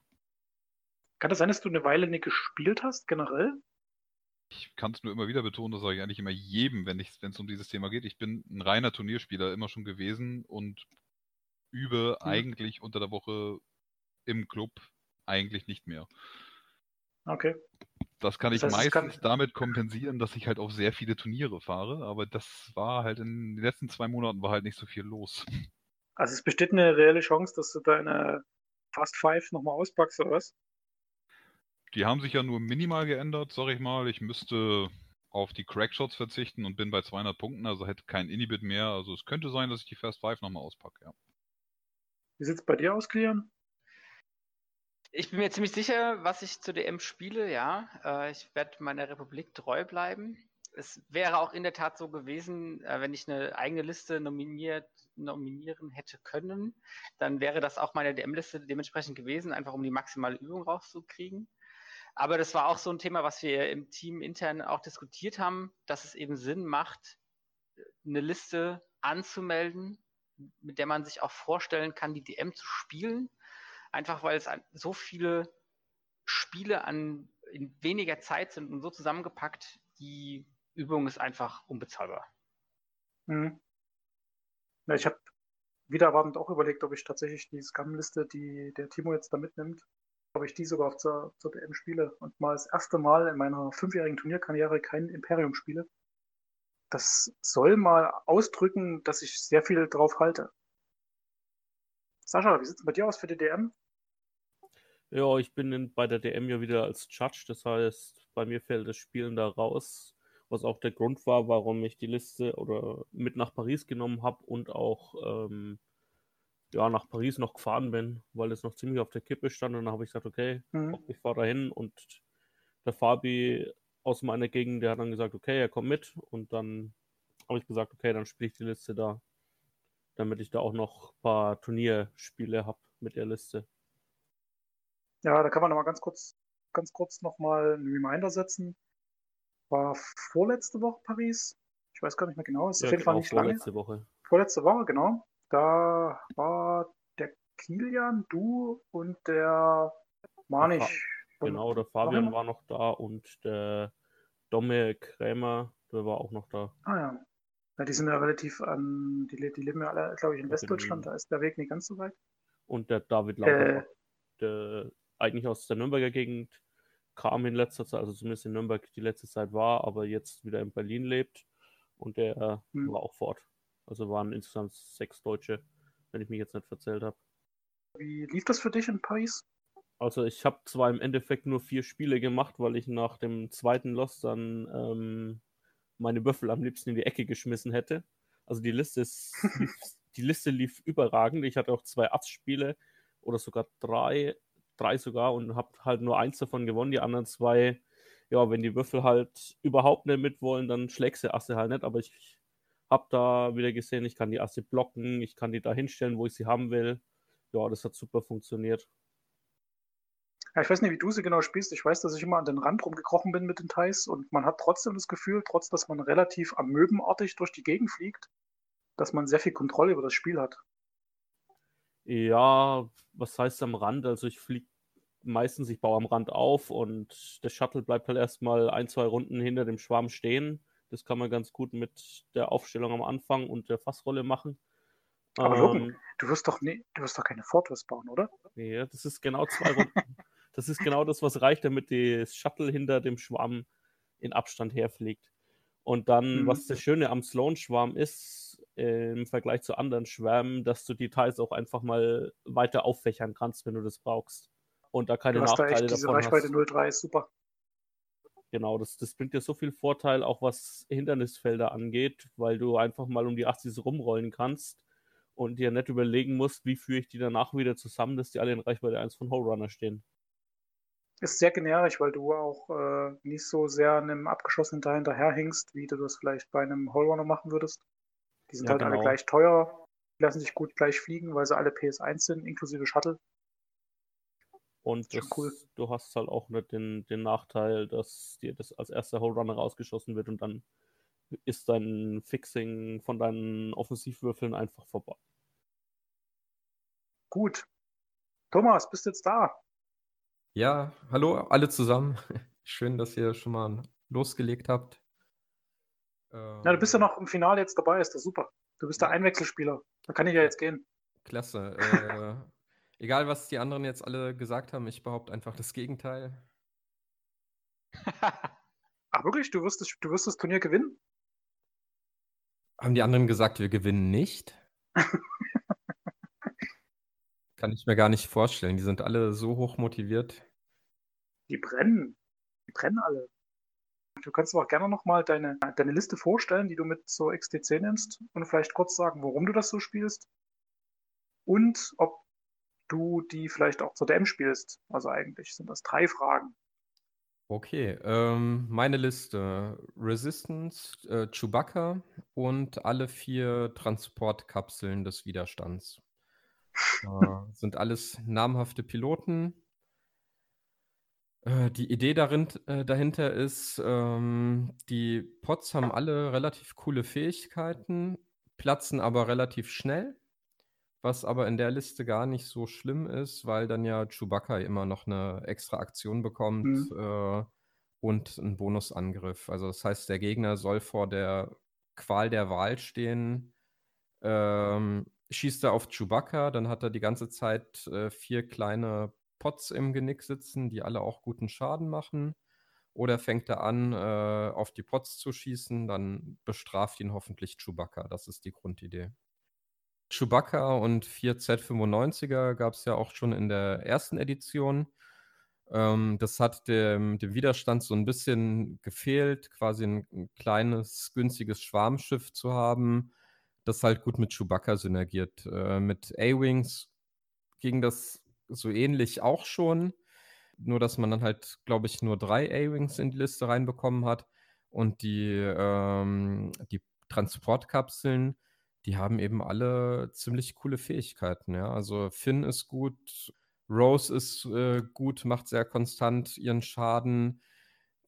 Kann das sein, dass du eine Weile nicht gespielt hast, generell? Ich kann es nur immer wieder betonen, das sage ich eigentlich immer jedem, wenn es um dieses Thema geht. Ich bin ein reiner Turnierspieler immer schon gewesen und übe Mhm. eigentlich unter der Woche im Club eigentlich nicht mehr. Okay. Das kann Das ich heißt, es kann- meistens damit kompensieren, dass ich halt auf sehr viele Turniere fahre, aber das war halt in den letzten zwei Monaten war halt nicht so viel los. Also es besteht eine reelle Chance, dass du deine Fast Five nochmal auspackst, oder was? Die haben sich ja nur minimal geändert, sag ich mal. Ich müsste auf die Crackshots verzichten und bin bei 200 Punkten, also hätte kein Inhibit mehr. Also es könnte sein, dass ich die Fast Five nochmal auspacke, ja. Wie sieht's bei dir aus, Klian? Ich bin mir ziemlich sicher, was ich zur DM spiele, ja. Äh, ich werde meiner Republik treu bleiben. Es wäre auch in der Tat so gewesen, äh, wenn ich eine eigene Liste nominiert, nominieren hätte können, dann wäre das auch meine DM-Liste dementsprechend gewesen, einfach um die maximale Übung rauszukriegen. Aber das war auch so ein Thema, was wir im Team intern auch diskutiert haben, dass es eben Sinn macht, eine Liste anzumelden, mit der man sich auch vorstellen kann, die DM zu spielen. Einfach weil es so viele Spiele an, in weniger Zeit sind und so zusammengepackt, die Übung ist einfach unbezahlbar. Mhm. Ja, ich habe wieder erwartend auch überlegt, ob ich tatsächlich die Scam-Liste, die der Timo jetzt da mitnimmt, ob ich die sogar auf zur, zur DM spiele und mal das erste Mal in meiner fünfjährigen Turnierkarriere kein Imperium spiele. Das soll mal ausdrücken, dass ich sehr viel drauf halte. Sascha, wie sieht's bei dir aus für die DM? Ja, ich bin in, bei der DM ja wieder als Judge, das heißt, bei mir fällt das Spielen da raus, was auch der Grund war, warum ich die Liste oder mit nach Paris genommen habe und auch ähm, ja, nach Paris noch gefahren bin, weil es noch ziemlich auf der Kippe stand. Und dann habe ich gesagt, okay, Mhm. ich fahre da hin und der Fabi aus meiner Gegend, der hat dann gesagt, okay, er kommt mit. Und dann habe ich gesagt, okay, dann spiele ich die Liste da, damit ich da auch noch ein paar Turnierspiele habe mit der Liste. Ja, da kann man noch mal ganz kurz, ganz kurz noch mal einen Reminder setzen. War vorletzte Woche Paris. Ich weiß gar nicht mehr genau. Ist Ja, auf jeden Fall genau, nicht lange. vorletzte Woche. Vorletzte Woche, genau. Da war der Kilian, du und der Manich. Genau, der Fabian war noch da und der Domme Krämer, der war auch noch da. Ah ja. ja. Die sind ja relativ an, die, die leben ja alle, glaube ich, in Westdeutschland, da ist der Weg nicht ganz so weit. Und der David Äh. Lauterbach, der eigentlich aus der Nürnberger Gegend kam in letzter Zeit, also zumindest in Nürnberg die letzte Zeit war, aber jetzt wieder in Berlin lebt. Und der Hm. war auch fort. Also waren insgesamt sechs Deutsche, wenn ich mich jetzt nicht verzählt habe. Wie lief das für dich in Paris? Also ich habe zwar im Endeffekt nur vier Spiele gemacht, weil ich nach dem zweiten Loss dann ähm, meine Würfel am liebsten in die Ecke geschmissen hätte. Also die Liste ist, lief, die Liste lief überragend. Ich hatte auch zwei Ass-Spiele oder sogar drei, drei sogar und habe halt nur eins davon gewonnen. Die anderen zwei, ja, wenn die Würfel halt überhaupt nicht mitwollen, dann schlägst du Asse halt nicht. Aber ich habe da wieder gesehen, ich kann die Asse blocken, ich kann die da hinstellen, wo ich sie haben will. Ja, das hat super funktioniert. Ja, ich weiß nicht, wie du sie genau spielst. Ich weiß, dass ich immer an den Rand rumgekrochen bin mit den Thais und man hat trotzdem das Gefühl, trotz dass man relativ amöbenartig durch die Gegend fliegt, dass man sehr viel Kontrolle über das Spiel hat. Ja, was heißt am Rand? Also ich fliege meistens, ich baue am Rand auf und der Shuttle bleibt halt erstmal ein, zwei Runden hinter dem Schwarm stehen. Das kann man ganz gut mit der Aufstellung am Anfang und der Fassrolle machen. Aber Ähm, Logan, du wirst doch nie, du wirst doch keine Fortress bauen, oder? Ja, das ist genau zwei Runden. das ist genau das, was reicht, damit das Shuttle hinter dem Schwarm in Abstand herfliegt. Und dann, Mhm. was das Schöne am Sloan-Schwarm ist, im Vergleich zu anderen Schwärmen, dass du die Teils auch einfach mal weiter auffächern kannst, wenn du das brauchst. Und da keine Du hast da Nachteile echt diese davon Reichweite hast. 03 ist super. Genau, das, das bringt dir so viel Vorteil, auch was Hindernisfelder angeht, weil du einfach mal um die Astis rumrollen kannst und dir nicht überlegen musst, wie führe ich die danach wieder zusammen, dass die alle in Reichweite 1 von Runner stehen. Ist sehr generisch, weil du auch äh, nicht so sehr einem abgeschossenen Teil hinterherhängst, wie du das vielleicht bei einem Hallrunner machen würdest. Die sind Ja, halt alle genau. gleich teuer, die lassen sich gut gleich fliegen, weil sie alle PS1 sind, inklusive Shuttle. Und das, cool. du hast halt auch nicht den, den Nachteil, dass dir das als erster Whole Runner rausgeschossen wird und dann ist dein Fixing von deinen Offensivwürfeln einfach vorbei. Gut. Thomas, bist du jetzt da? Ja, hallo alle zusammen. Schön, dass ihr schon mal losgelegt habt. Ja, du bist ja Ähm, noch im Finale jetzt dabei, ist das super. Du bist der Einwechselspieler. Da kann ich ja jetzt gehen. Klasse. Äh, egal, was die anderen jetzt alle gesagt haben, ich behaupte einfach das Gegenteil. Ach wirklich? Du wirst das, du wirst das Turnier gewinnen? Haben die anderen gesagt, wir gewinnen nicht? Kann ich mir gar nicht vorstellen. Die sind alle so hoch motiviert. Die brennen. Die brennen alle. Du kannst aber auch gerne nochmal deine, deine Liste vorstellen, die du mit so XTC nimmst und vielleicht kurz sagen, warum du das so spielst und ob du die vielleicht auch zur DM spielst. Also eigentlich sind das drei Fragen. Okay, ähm, meine Liste. Resistance, äh, Chewbacca und alle vier Transportkapseln des Widerstands. Äh, sind alles namhafte Piloten. Äh, die Idee darin, äh, dahinter ist, ähm, die Pods haben alle relativ coole Fähigkeiten, platzen aber relativ schnell, was aber in der Liste gar nicht so schlimm ist, weil dann ja Chewbacca immer noch eine extra Aktion bekommt Mhm. äh, und einen Bonusangriff. Also das heißt, der Gegner soll vor der Qual der Wahl stehen, ähm, schießt er auf Chewbacca, dann hat er die ganze Zeit äh, vier kleine Pots im Genick sitzen, die alle auch guten Schaden machen. Oder fängt er an, äh, auf die Pots zu schießen, dann bestraft ihn hoffentlich Chewbacca. Das ist die Grundidee. Chewbacca und 4 Z95er gab es ja auch schon in der ersten Edition. Ähm, das hat dem, dem Widerstand so ein bisschen gefehlt, quasi ein, ein kleines, günstiges Schwarmschiff zu haben, das halt gut mit Chewbacca synergiert. Äh, mit A-Wings ging das so ähnlich auch schon, nur dass man dann halt, glaube ich, nur drei A-Wings in die Liste reinbekommen hat. Und die, ähm, die Transportkapseln, die haben eben alle ziemlich coole Fähigkeiten. Ja? Also Finn ist gut, Rose ist äh, gut, macht sehr konstant ihren Schaden.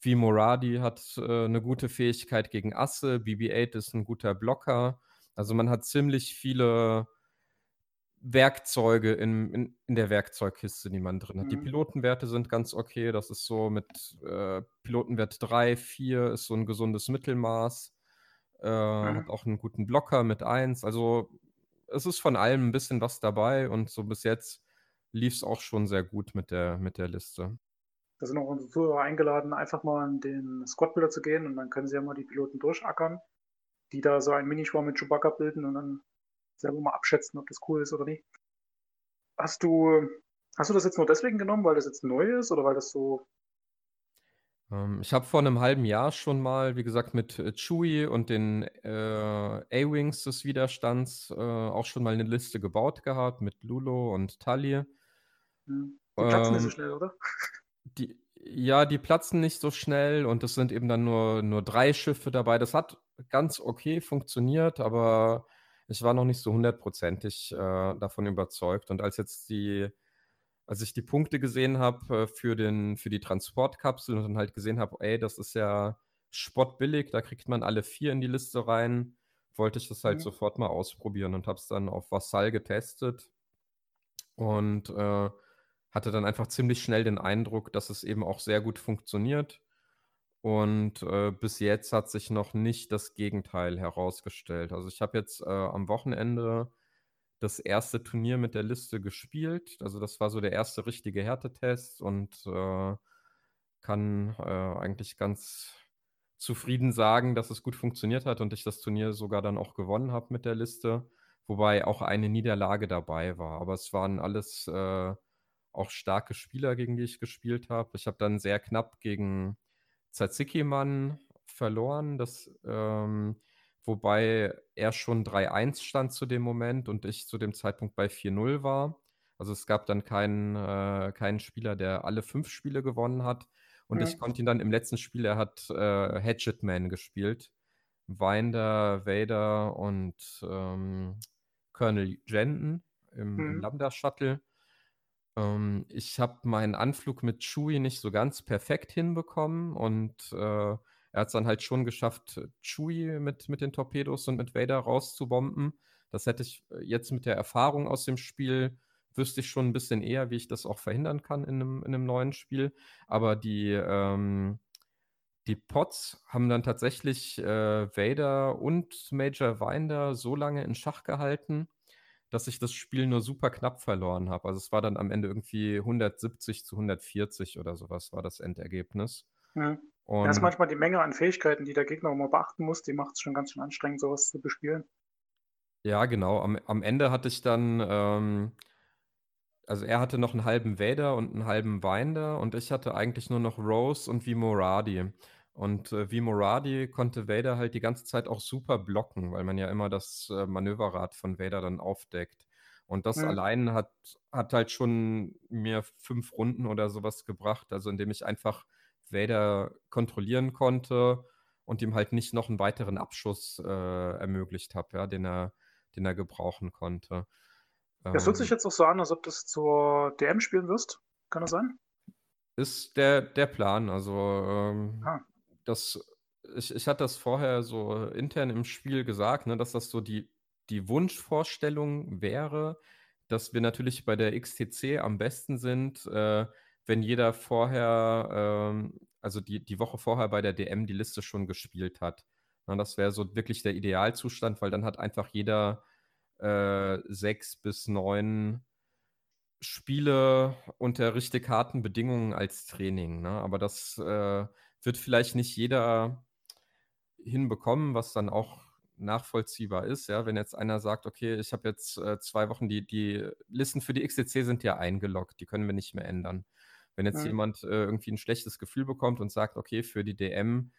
Wie Moradi hat äh, eine gute Fähigkeit gegen Asse, BB-8 ist ein guter Blocker. Also man hat ziemlich viele Werkzeuge in, in, in der Werkzeugkiste, die man drin hat. Die Mhm. Pilotenwerte sind ganz okay. Das ist so mit äh, Pilotenwert 3, 4 ist so ein gesundes Mittelmaß. Äh, Hat Mhm. auch einen guten Blocker mit 1. Also es ist von allem ein bisschen was dabei und so bis jetzt lief es auch schon sehr gut mit der, mit der Liste. Da sind auch unsere Zuhörer eingeladen, einfach mal in den Squad-Builder zu gehen und dann können sie ja mal die Piloten durchackern, die da so einen Minischwarm mit Chewbacca bilden und dann selber mal abschätzen, ob das cool ist oder nicht. Hast du, hast du das jetzt nur deswegen genommen, weil das jetzt neu ist oder weil das so. Ähm, ich habe vor einem halben Jahr schon mal, wie gesagt, mit äh, Chewie und den äh, A-Wings des Widerstands äh, auch schon mal eine Liste gebaut gehabt mit Lulo und Tali. Hm, die platzen nicht so Ähm, schnell, oder? Die, ja, die platzen nicht so schnell und es sind eben dann nur, nur drei Schiffe dabei. Das hat ganz okay funktioniert, aber ich war noch nicht so hundertprozentig äh, davon überzeugt. Und als jetzt die, als ich die Punkte gesehen habe äh, für den, für die Transportkapsel und dann halt gesehen habe, ey, das ist ja spottbillig, da kriegt man alle vier in die Liste rein, wollte ich das halt Mhm. sofort mal ausprobieren und habe es dann auf Vassal getestet und äh, hatte dann einfach ziemlich schnell den Eindruck, dass es eben auch sehr gut funktioniert. Und äh, bis jetzt hat sich noch nicht das Gegenteil herausgestellt. Also ich habe jetzt äh, am Wochenende das erste Turnier mit der Liste gespielt. Also das war so der erste richtige Härtetest und äh, kann äh, eigentlich ganz zufrieden sagen, dass es gut funktioniert hat und ich das Turnier sogar dann auch gewonnen habe mit der Liste, wobei auch eine Niederlage dabei war. Aber es waren alles äh, auch starke Spieler, gegen die ich gespielt habe. Ich habe dann sehr knapp gegen Tzatziki-Mann verloren, das, ähm, wobei er schon 3-1 stand zu dem Moment und ich zu dem Zeitpunkt bei 4-0 war. Also es gab dann keinen, äh, keinen Spieler, der alle fünf Spiele gewonnen hat. Und ich Mhm. konnte ihn dann im letzten Spiel, er hat äh, Hatchetman gespielt. Winder, Vader und ähm, Colonel Jenton im, im Mhm. Lambda-Shuttle. Ähm, ich habe meinen Anflug mit Chewie nicht so ganz perfekt hinbekommen und äh, er hat es dann halt schon geschafft, Chewie mit, mit den Torpedos und mit Vader rauszubomben. Das hätte ich äh, jetzt mit der Erfahrung aus dem Spiel, wüsste ich schon ein bisschen eher, wie ich das auch verhindern kann in einem, in einem neuen Spiel. Aber die, ähm, die Pots haben dann tatsächlich äh, Vader und Major Winder so lange in Schach gehalten, dass ich das Spiel nur super knapp verloren habe. Also es war dann am Ende irgendwie 170 zu 140 oder sowas war das Endergebnis. Ja, ist Und manchmal die Menge an Fähigkeiten, die der Gegner mal beachten muss, die macht es schon ganz schön anstrengend, sowas zu bespielen. ja, genau. Am, am Ende hatte ich dann, ähm, also er hatte noch einen halben Vader und einen halben Winder und ich hatte eigentlich nur noch Rose und Vimoradi. Und äh, Vimoradi konnte Vader halt die ganze Zeit auch super blocken, weil man ja immer das äh, Manöverrad von Vader dann aufdeckt. Und das Mhm. allein hat, hat halt schon mir fünf Runden oder sowas gebracht, also indem ich einfach Vader kontrollieren konnte und ihm halt nicht noch einen weiteren Abschuss äh, ermöglicht habe, ja, den er, den er gebrauchen konnte. Das hört sich Ähm, jetzt auch so an, als ob du es zur DM spielen wirst. Kann das sein? ist der, der Plan. Also ähm, Ah. Das, ich, ich hatte das vorher so intern im Spiel gesagt, ne, dass das so die, die Wunschvorstellung wäre, dass wir natürlich bei der XTC am besten sind, äh, wenn jeder vorher, ähm, also die, die Woche vorher bei der DM die Liste schon gespielt hat. Na, das wäre so wirklich der Idealzustand, weil dann hat einfach jeder äh, sechs bis neun Spiele unter richtig harten Bedingungen als Training. Ne? Aber das äh, wird vielleicht nicht jeder hinbekommen, was dann auch nachvollziehbar ist. Ja? Wenn jetzt einer sagt, okay, ich habe jetzt äh, zwei Wochen, die, die Listen für die XTC sind ja eingeloggt, die können wir nicht mehr ändern. Wenn jetzt Mhm. jemand äh, irgendwie ein schlechtes Gefühl bekommt und sagt, okay, für die DM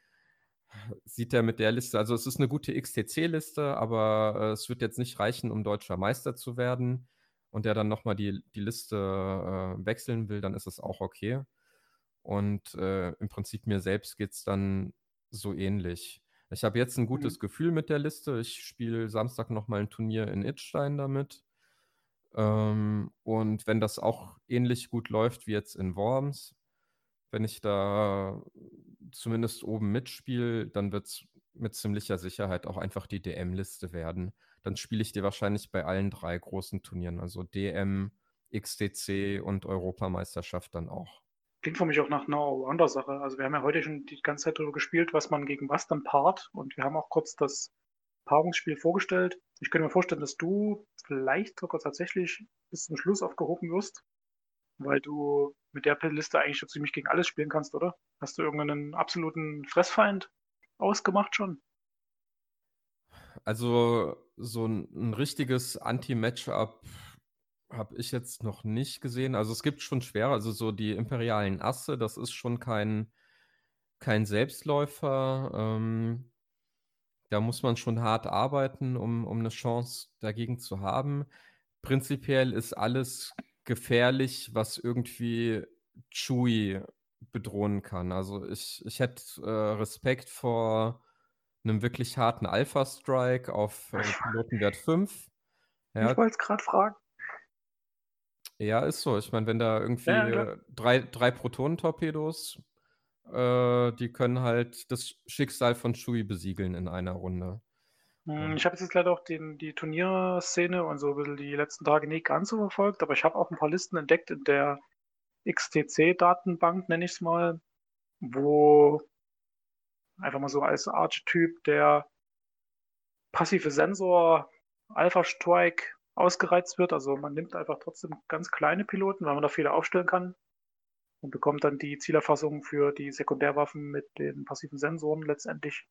sieht er mit der Liste, also es ist eine gute XTC-Liste, aber äh, es wird jetzt nicht reichen, um deutscher Meister zu werden und der dann nochmal die, die Liste äh, wechseln will, dann ist es auch okay. Und äh, im Prinzip mir selbst geht es dann so ähnlich. Ich habe jetzt ein gutes Gefühl mit der Liste. Ich spiele Samstag nochmal ein Turnier in Itstein damit. Ähm, und wenn das auch ähnlich gut läuft wie jetzt in Worms, wenn ich da zumindest oben mitspiele, dann wird es mit ziemlicher Sicherheit auch einfach die DM-Liste werden. Dann spiele ich die wahrscheinlich bei allen drei großen Turnieren, also DM, XTC und Europameisterschaft dann auch. Klingt für mich auch nach einer Allrounder-Sache. Also wir haben ja heute schon die ganze Zeit darüber gespielt, was man gegen was dann paart. Und wir haben auch kurz das Paarungsspiel vorgestellt. Ich könnte mir vorstellen, dass du vielleicht sogar tatsächlich bis zum Schluss aufgehoben wirst, weil du mit der Liste eigentlich schon ziemlich gegen alles spielen kannst, oder? Hast du irgendeinen absoluten Fressfeind ausgemacht schon? Also so ein, ein richtiges Anti-Matchup habe ich jetzt noch nicht gesehen. Also es gibt schon schwer, also so die imperialen Asse, das ist schon kein, kein Selbstläufer. Ähm, da muss man schon hart arbeiten, um, um eine Chance dagegen zu haben. Prinzipiell ist alles gefährlich, was irgendwie Chewie bedrohen kann. Also ich, ich hätte äh, Respekt vor einem wirklich harten Alpha-Strike auf äh, Pilotenwert 5. Ja. Ich wollte es gerade fragen. Ja, ist so. Ich meine, wenn da irgendwie ja, drei, drei Protonentorpedos, äh, die können halt das Schicksal von Shui besiegeln in einer Runde. Hm, ich habe jetzt leider auch den, die Turnierszene und so ein bisschen die letzten Tage nicht ganz so verfolgt, aber ich habe auch ein paar Listen entdeckt in der XTC-Datenbank, nenne ich es mal, wo einfach mal so als Archetyp der passive Sensor Alpha Strike ausgereizt wird. Also man nimmt einfach trotzdem ganz kleine Piloten, weil man da viele aufstellen kann und bekommt dann die Zielerfassung für die Sekundärwaffen mit den passiven Sensoren letztendlich.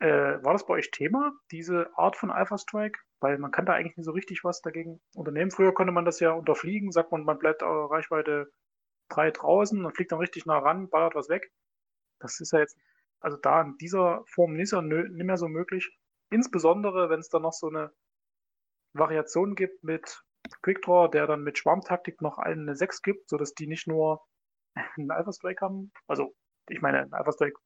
Äh, war das bei euch Thema, diese Art von Alpha Strike? Weil man kann da eigentlich nicht so richtig was dagegen unternehmen. Früher konnte man das ja unterfliegen, sagt man, man bleibt Reichweite 3 draußen und fliegt dann richtig nah ran, ballert was weg. Das ist ja jetzt, also da in dieser Form nicht, nicht mehr so möglich. Insbesondere, wenn es dann noch so eine Variation gibt mit Quickdraw, der dann mit Schwarmtaktik noch allen eine 6 gibt, sodass die nicht nur einen Alpha Strike haben. Also, ich meine, ein Alpha Strike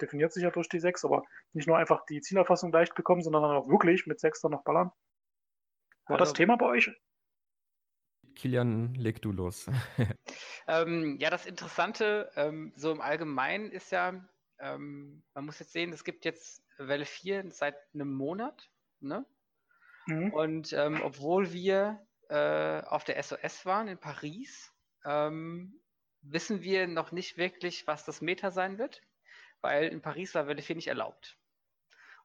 definiert sich ja durch die 6, aber nicht nur einfach die Zielerfassung leicht bekommen, sondern dann auch wirklich mit 6 dann noch ballern. War also, das Thema bei euch? Kilian, leg du los. ähm, ja, das Interessante ähm, so im Allgemeinen ist ja, ähm, man muss jetzt sehen, es gibt jetzt Welle 4 seit einem Monat. Ne? Mhm. Und ähm, obwohl wir äh, auf der SOS waren in Paris, ähm, wissen wir noch nicht wirklich, was das Meta sein wird, weil in Paris war Welle 4 nicht erlaubt.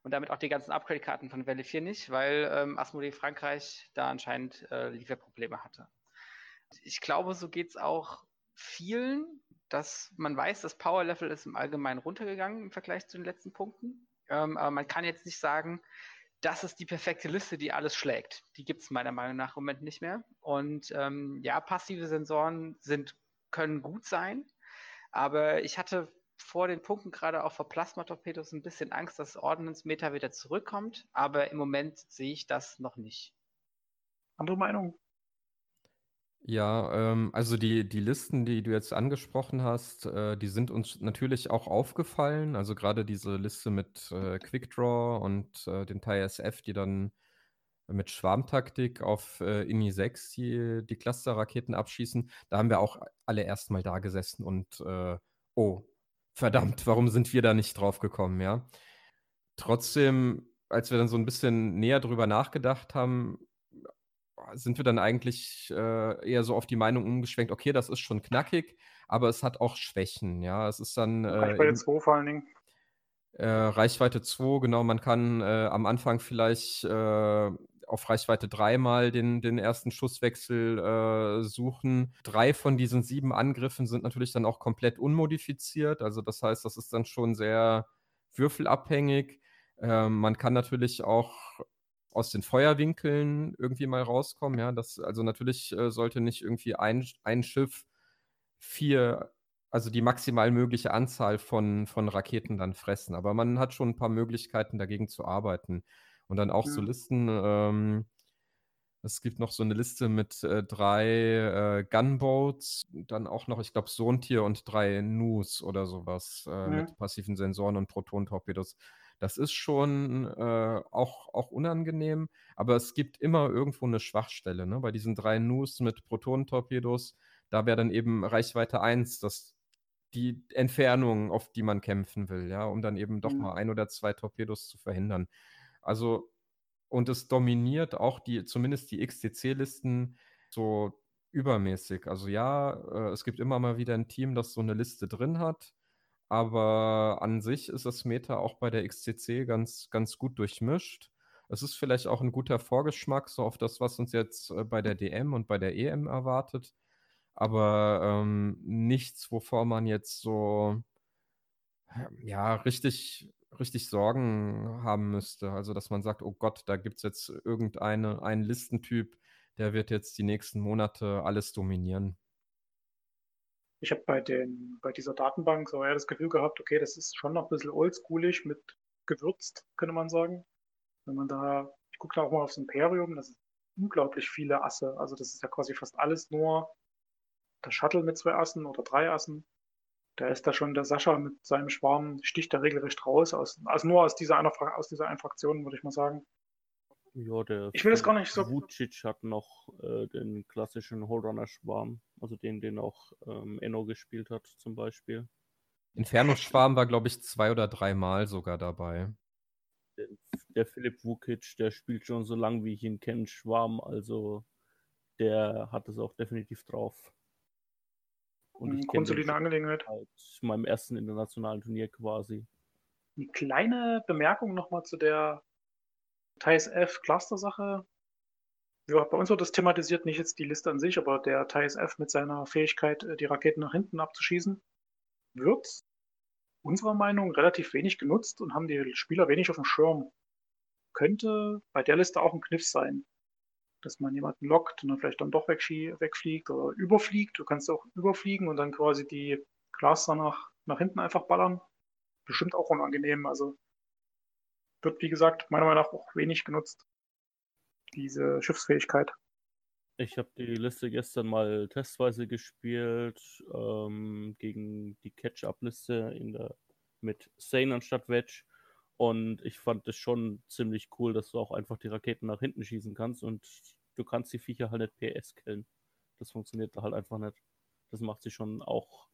Und damit auch die ganzen Upgrade-Karten von Welle 4 nicht, weil ähm, Asmodee Frankreich da anscheinend äh, Lieferprobleme hatte. Ich glaube, so geht es auch vielen, dass man weiß, das Power-Level ist im Allgemeinen runtergegangen im Vergleich zu den letzten Punkten. Ähm, aber man kann jetzt nicht sagen, das ist die perfekte Liste, die alles schlägt. Die gibt es meiner Meinung nach im Moment nicht mehr. Und ähm, ja, passive Sensoren sind, können gut sein, aber ich hatte vor den Punkten gerade auch vor Plasmatorpedos ein bisschen Angst, dass Ordnance Meta wieder zurückkommt, aber im Moment sehe ich das noch nicht. Andere Meinung? Ja, ähm, also die, die Listen, die du jetzt angesprochen hast, äh, die sind uns natürlich auch aufgefallen. Also gerade diese Liste mit äh, Quickdraw und äh, den Teil SF, die dann mit Schwarmtaktik auf äh, INI 6 die, die Cluster-Raketen abschießen. Da haben wir auch alle erstmal da gesessen und äh, oh, verdammt, warum sind wir da nicht drauf gekommen, ja? Trotzdem, als wir dann so ein bisschen näher drüber nachgedacht haben, sind wir dann eigentlich äh, eher so auf die Meinung umgeschwenkt, okay, das ist schon knackig, aber es hat auch Schwächen, ja. Es ist dann. Äh, Reichweite 2 vor allen Dingen. Äh, Reichweite 2, genau, man kann äh, am Anfang vielleicht äh, auf Reichweite 3 mal den, den ersten Schusswechsel äh, suchen. Drei von diesen sieben Angriffen sind natürlich dann auch komplett unmodifiziert. Also das heißt, das ist dann schon sehr würfelabhängig. Ähm, man kann natürlich auch aus den Feuerwinkeln irgendwie mal rauskommen. Ja, das, also natürlich äh, sollte nicht irgendwie ein, ein Schiff vier, also die maximal mögliche Anzahl von, von Raketen dann fressen. Aber man hat schon ein paar Möglichkeiten, dagegen zu arbeiten. Und dann auch ja. so Listen. Ähm, es gibt noch so eine Liste mit äh, drei äh, Gunboats, dann auch noch, ich glaube, Sontier und drei Nus oder sowas äh, ja. mit passiven Sensoren und Protontorpedos. Das ist schon äh, auch, auch unangenehm, aber es gibt immer irgendwo eine Schwachstelle. Ne? Bei diesen drei Nus mit Protonentorpedos, da wäre dann eben Reichweite 1 das die Entfernung, auf die man kämpfen will, ja, um dann eben doch Mhm. mal ein oder zwei Torpedos zu verhindern. Also, und es dominiert auch die, zumindest die XTC-Listen so übermäßig. Also ja, äh, es gibt immer mal wieder ein Team, das so eine Liste drin hat, aber an sich ist das Meta auch bei der XCC ganz, ganz gut durchmischt. Es ist vielleicht auch ein guter Vorgeschmack so auf das, was uns jetzt äh, bei der DM und bei der EM erwartet, aber ähm, nichts, wovor man jetzt so ja richtig richtig Sorgen haben müsste. Also, dass man sagt: „Oh Gott, da gibt's jetzt irgendeine einen Listentyp, der wird jetzt die nächsten Monate alles dominieren.“ Ich habe bei den bei dieser Datenbank so eher das Gefühl gehabt, okay, das ist schon noch ein bisschen oldschoolig mit gewürzt, könnte man sagen. Wenn man da ich gucke da auch mal aufs Imperium, das sind unglaublich viele Asse. Also, das ist ja quasi fast alles nur der Shuttle mit zwei Assen oder drei Assen. Da ist da schon der Sascha mit seinem Schwarm, sticht da regelrecht raus, aus, also nur aus dieser einen Fraktion, würde ich mal sagen. Ja, der Ich will das gar nicht so- Vucic hat noch äh, den klassischen Holdrunner-Schwarm, also den, den auch ähm, Enno gespielt hat, zum Beispiel. Inferno-Schwarm war, glaube ich, zwei oder dreimal sogar dabei. Der, der Philipp Vukic, der spielt schon so lange, wie ich ihn kenne, Schwarm, also der hat es auch definitiv drauf. Und ich kenne den grundsolide Angelegenheit. seit meinem ersten internationalen Turnier quasi. Eine kleine Bemerkung nochmal zu der Thais F Cluster-Sache. Ja, bei uns wird das thematisiert, nicht jetzt die Liste an sich, aber der Thais F mit seiner Fähigkeit, äh, die Raketen nach hinten abzuschießen, wird unserer Meinung relativ wenig genutzt und haben die Spieler wenig auf dem Schirm. Könnte bei der Liste auch ein Kniff sein, dass man jemanden lockt und dann vielleicht dann doch wegfliegt oder überfliegt. Du kannst auch überfliegen und dann quasi die Cluster nach, nach hinten einfach ballern. Bestimmt auch unangenehm. Also wird, wie gesagt, meiner Meinung nach auch wenig genutzt. Diese Schiffsfähigkeit. Ich habe die Liste gestern mal testweise gespielt ähm, gegen die Catch-Up-Liste mit Sane anstatt Wedge und ich fand es schon ziemlich cool, dass du auch einfach die Raketen nach hinten schießen kannst und du kannst die Viecher halt nicht PS killen. Das funktioniert da halt einfach nicht. Das macht sie schon auch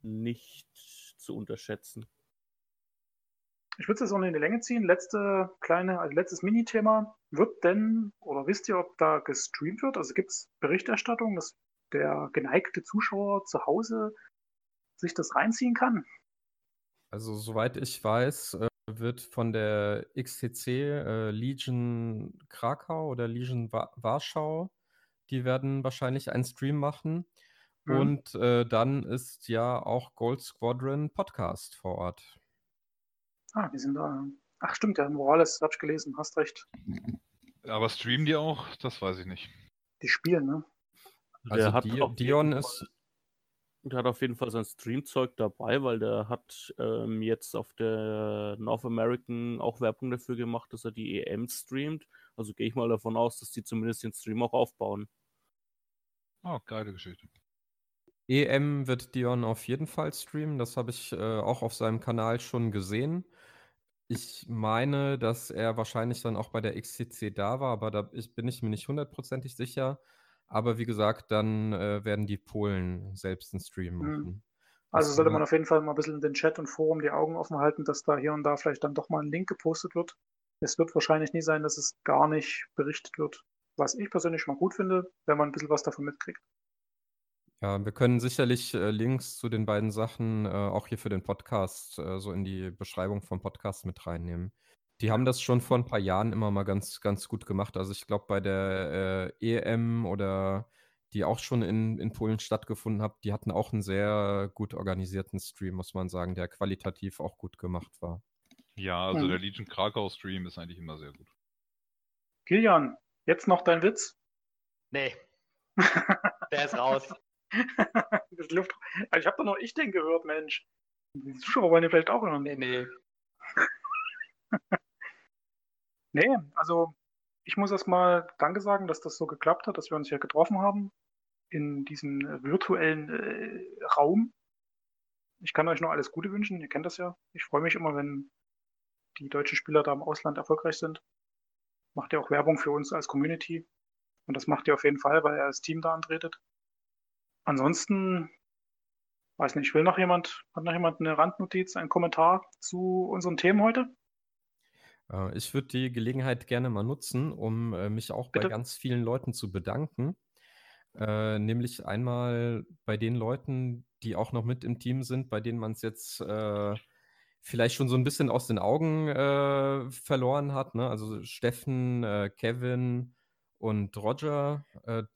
nicht zu unterschätzen. Ich würde es jetzt auch nicht in die Länge ziehen. Letzte kleine, also letztes Mini-Thema. Wird denn, oder wisst ihr, ob da gestreamt wird? Also gibt es Berichterstattung, dass der geneigte Zuschauer zu Hause sich das reinziehen kann? Also, soweit ich weiß, äh, wird von der XTC äh, Legion Krakau oder Legion Wa Warschau, die werden wahrscheinlich einen Stream machen. Mhm. Und äh, dann ist ja auch Gold Squadron Podcast vor Ort. Ah, die sind da. Ach, stimmt, der Morales, hab ich gelesen, hast recht. Aber streamen die auch? Das weiß ich nicht. Die spielen, ne? Also jeden Dion ist, Der hat auf jeden Fall sein Streamzeug dabei, weil der hat ähm, jetzt auf der North American auch Werbung dafür gemacht, dass er die EM streamt. Also gehe ich mal davon aus, dass die zumindest den Stream auch aufbauen. Oh, geile Geschichte. EM wird Dion auf jeden Fall streamen. Das habe ich äh, auch auf seinem Kanal schon gesehen. Ich meine, dass er wahrscheinlich dann auch bei der XCC da war, aber da ich, bin ich mir nicht hundertprozentig sicher. Aber wie gesagt, dann äh, werden die Polen selbst einen Stream Mhm. machen. Also Das sollte man auf jeden Fall mal ein bisschen in den Chat und Forum die Augen offen halten, dass da hier und da vielleicht dann doch mal ein Link gepostet wird. Es wird wahrscheinlich nie sein, dass es gar nicht berichtet wird. Was ich persönlich schon mal gut finde, wenn man ein bisschen was davon mitkriegt. Ja, wir können sicherlich äh, Links zu den beiden Sachen äh, auch hier für den Podcast äh, so in die Beschreibung vom Podcast mit reinnehmen. Die haben das schon vor ein paar Jahren immer mal ganz, ganz gut gemacht. Also ich glaube, bei der äh, EM oder die auch schon in, in Polen stattgefunden hat, die hatten auch einen sehr gut organisierten Stream, muss man sagen, der qualitativ auch gut gemacht war. Ja, also Mhm. der Legion Krakau Stream ist eigentlich immer sehr gut. Kilian, jetzt noch dein Witz. Nee, der ist raus. Das Luft. Also ich habe doch noch ich den gehört, Mensch. Die Zuschauer wollen den vielleicht auch hören. Nee, nee. Nee, also ich muss erstmal Danke sagen, dass das so geklappt hat, dass wir uns hier getroffen haben in diesem äh, virtuellen äh, Raum. Ich kann euch noch alles Gute wünschen, ihr kennt das ja. Ich freue mich immer, wenn die deutschen Spieler da im Ausland erfolgreich sind. Macht ihr auch Werbung für uns als Community. Und das macht ihr auf jeden Fall, weil ihr als Team da antretet. Ansonsten Weiß nicht, will noch jemand, hat noch jemand eine Randnotiz, einen Kommentar zu unseren Themen heute? Äh, ich würde die Gelegenheit gerne mal nutzen, um äh, mich auch bei Bitte? ganz vielen Leuten zu bedanken. Äh, nämlich einmal bei den Leuten, die auch noch mit im Team sind, bei denen man es jetzt äh, vielleicht schon so ein bisschen aus den Augen äh, verloren hat. Ne? Also Steffen, äh, Kevin und Roger,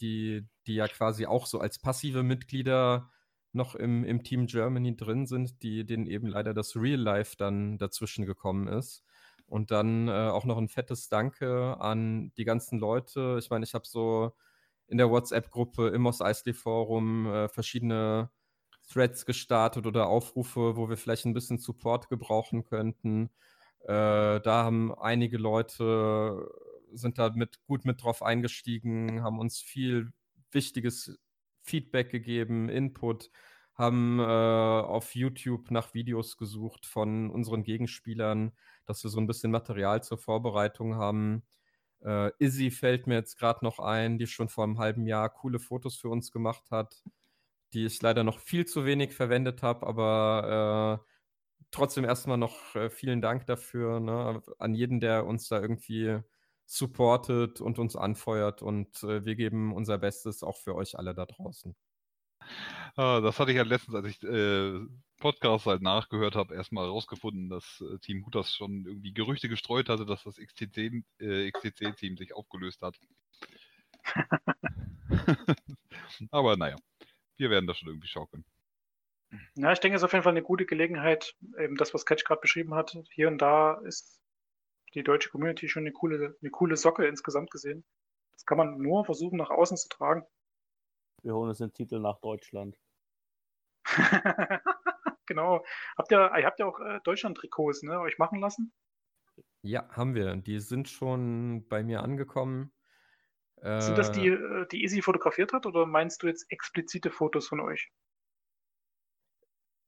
die, die ja quasi auch so als passive Mitglieder noch im, im Team Germany drin sind, die denen eben leider das Real Life dann dazwischen gekommen ist. Und dann äh, auch noch ein fettes Danke an die ganzen Leute. Ich meine, ich habe so in der WhatsApp-Gruppe im Moss Eisley Forum äh, verschiedene Threads gestartet oder Aufrufe, wo wir vielleicht ein bisschen Support gebrauchen könnten. Äh, da haben einige Leute sind da mit, gut mit drauf eingestiegen, haben uns viel wichtiges Feedback gegeben, Input, haben äh, auf YouTube nach Videos gesucht von unseren Gegenspielern, dass wir so ein bisschen Material zur Vorbereitung haben. Äh, Izzy fällt mir jetzt gerade noch ein, die schon vor einem halben Jahr coole Fotos für uns gemacht hat, die ich leider noch viel zu wenig verwendet habe, aber äh, trotzdem erstmal noch äh, vielen Dank dafür ne, an jeden, der uns da irgendwie supportet und uns anfeuert und äh, wir geben unser Bestes auch für euch alle da draußen. Ah, das hatte ich halt letztens, als ich äh, Podcasts halt nachgehört habe, erstmal herausgefunden, dass äh, Team Hutas schon irgendwie Gerüchte gestreut hatte, dass das XTC, äh, XTC-Team sich aufgelöst hat. Aber naja, wir werden das schon irgendwie schaukeln. Ja, ich denke, es ist auf jeden Fall eine gute Gelegenheit, eben das, was Catch gerade beschrieben hat. Hier und da ist die deutsche Community schon eine coole, eine coole Socke insgesamt gesehen. Das kann man nur versuchen, nach außen zu tragen. Wir holen uns den Titel nach Deutschland. genau. Habt ihr, ihr habt ja auch äh, Deutschland-Trikots, ne, euch machen lassen? Ja, haben wir. Die sind schon bei mir angekommen. Sind das die, Äh, äh, die Easy fotografiert hat oder meinst du jetzt explizite Fotos von euch?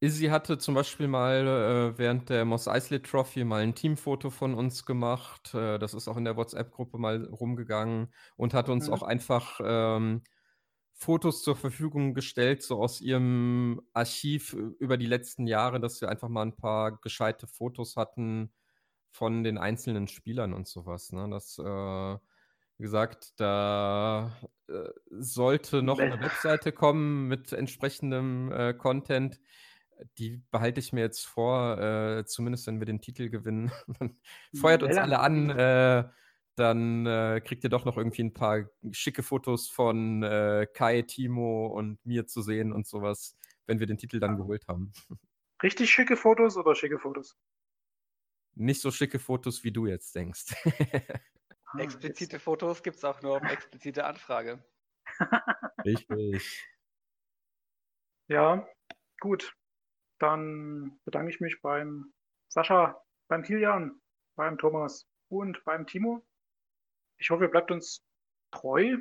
Izzy hatte zum Beispiel mal äh, während der Moss Eisley Trophy mal ein Teamfoto von uns gemacht. Äh, das ist auch in der WhatsApp-Gruppe mal rumgegangen und hat uns Mhm. auch einfach ähm, Fotos zur Verfügung gestellt, so aus ihrem Archiv über die letzten Jahre, dass wir einfach mal ein paar gescheite Fotos hatten von den einzelnen Spielern und sowas. Ne? Das, äh, wie gesagt, da äh, sollte noch eine Webseite kommen mit entsprechendem äh, Content. Die behalte ich mir jetzt vor, äh, zumindest wenn wir den Titel gewinnen. Feuert uns alle an, äh, dann äh, kriegt ihr doch noch irgendwie ein paar schicke Fotos von äh, Kai, Timo und mir zu sehen und sowas, wenn wir den Titel dann geholt haben. Richtig schicke Fotos oder schicke Fotos? Nicht so schicke Fotos, wie du jetzt denkst. Ah, Explizite Fotos gibt es auch nur auf explizite Anfrage. Richtig. Ja, gut. Dann bedanke ich mich beim Sascha, beim Kilian, beim Thomas und beim Timo. Ich hoffe, ihr bleibt uns treu.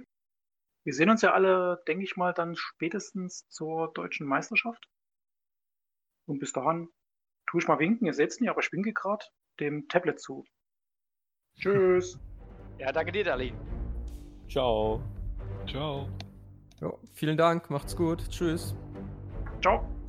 Wir sehen uns ja alle, denke ich mal, dann spätestens zur deutschen Meisterschaft. Und bis dahin tue ich mal winken. Ihr seht es nicht, aber ich winke gerade dem Tablet zu. Tschüss. Ja, danke dir, Dali. Ciao. Ciao. Jo, vielen Dank, macht's gut. Tschüss. Ciao.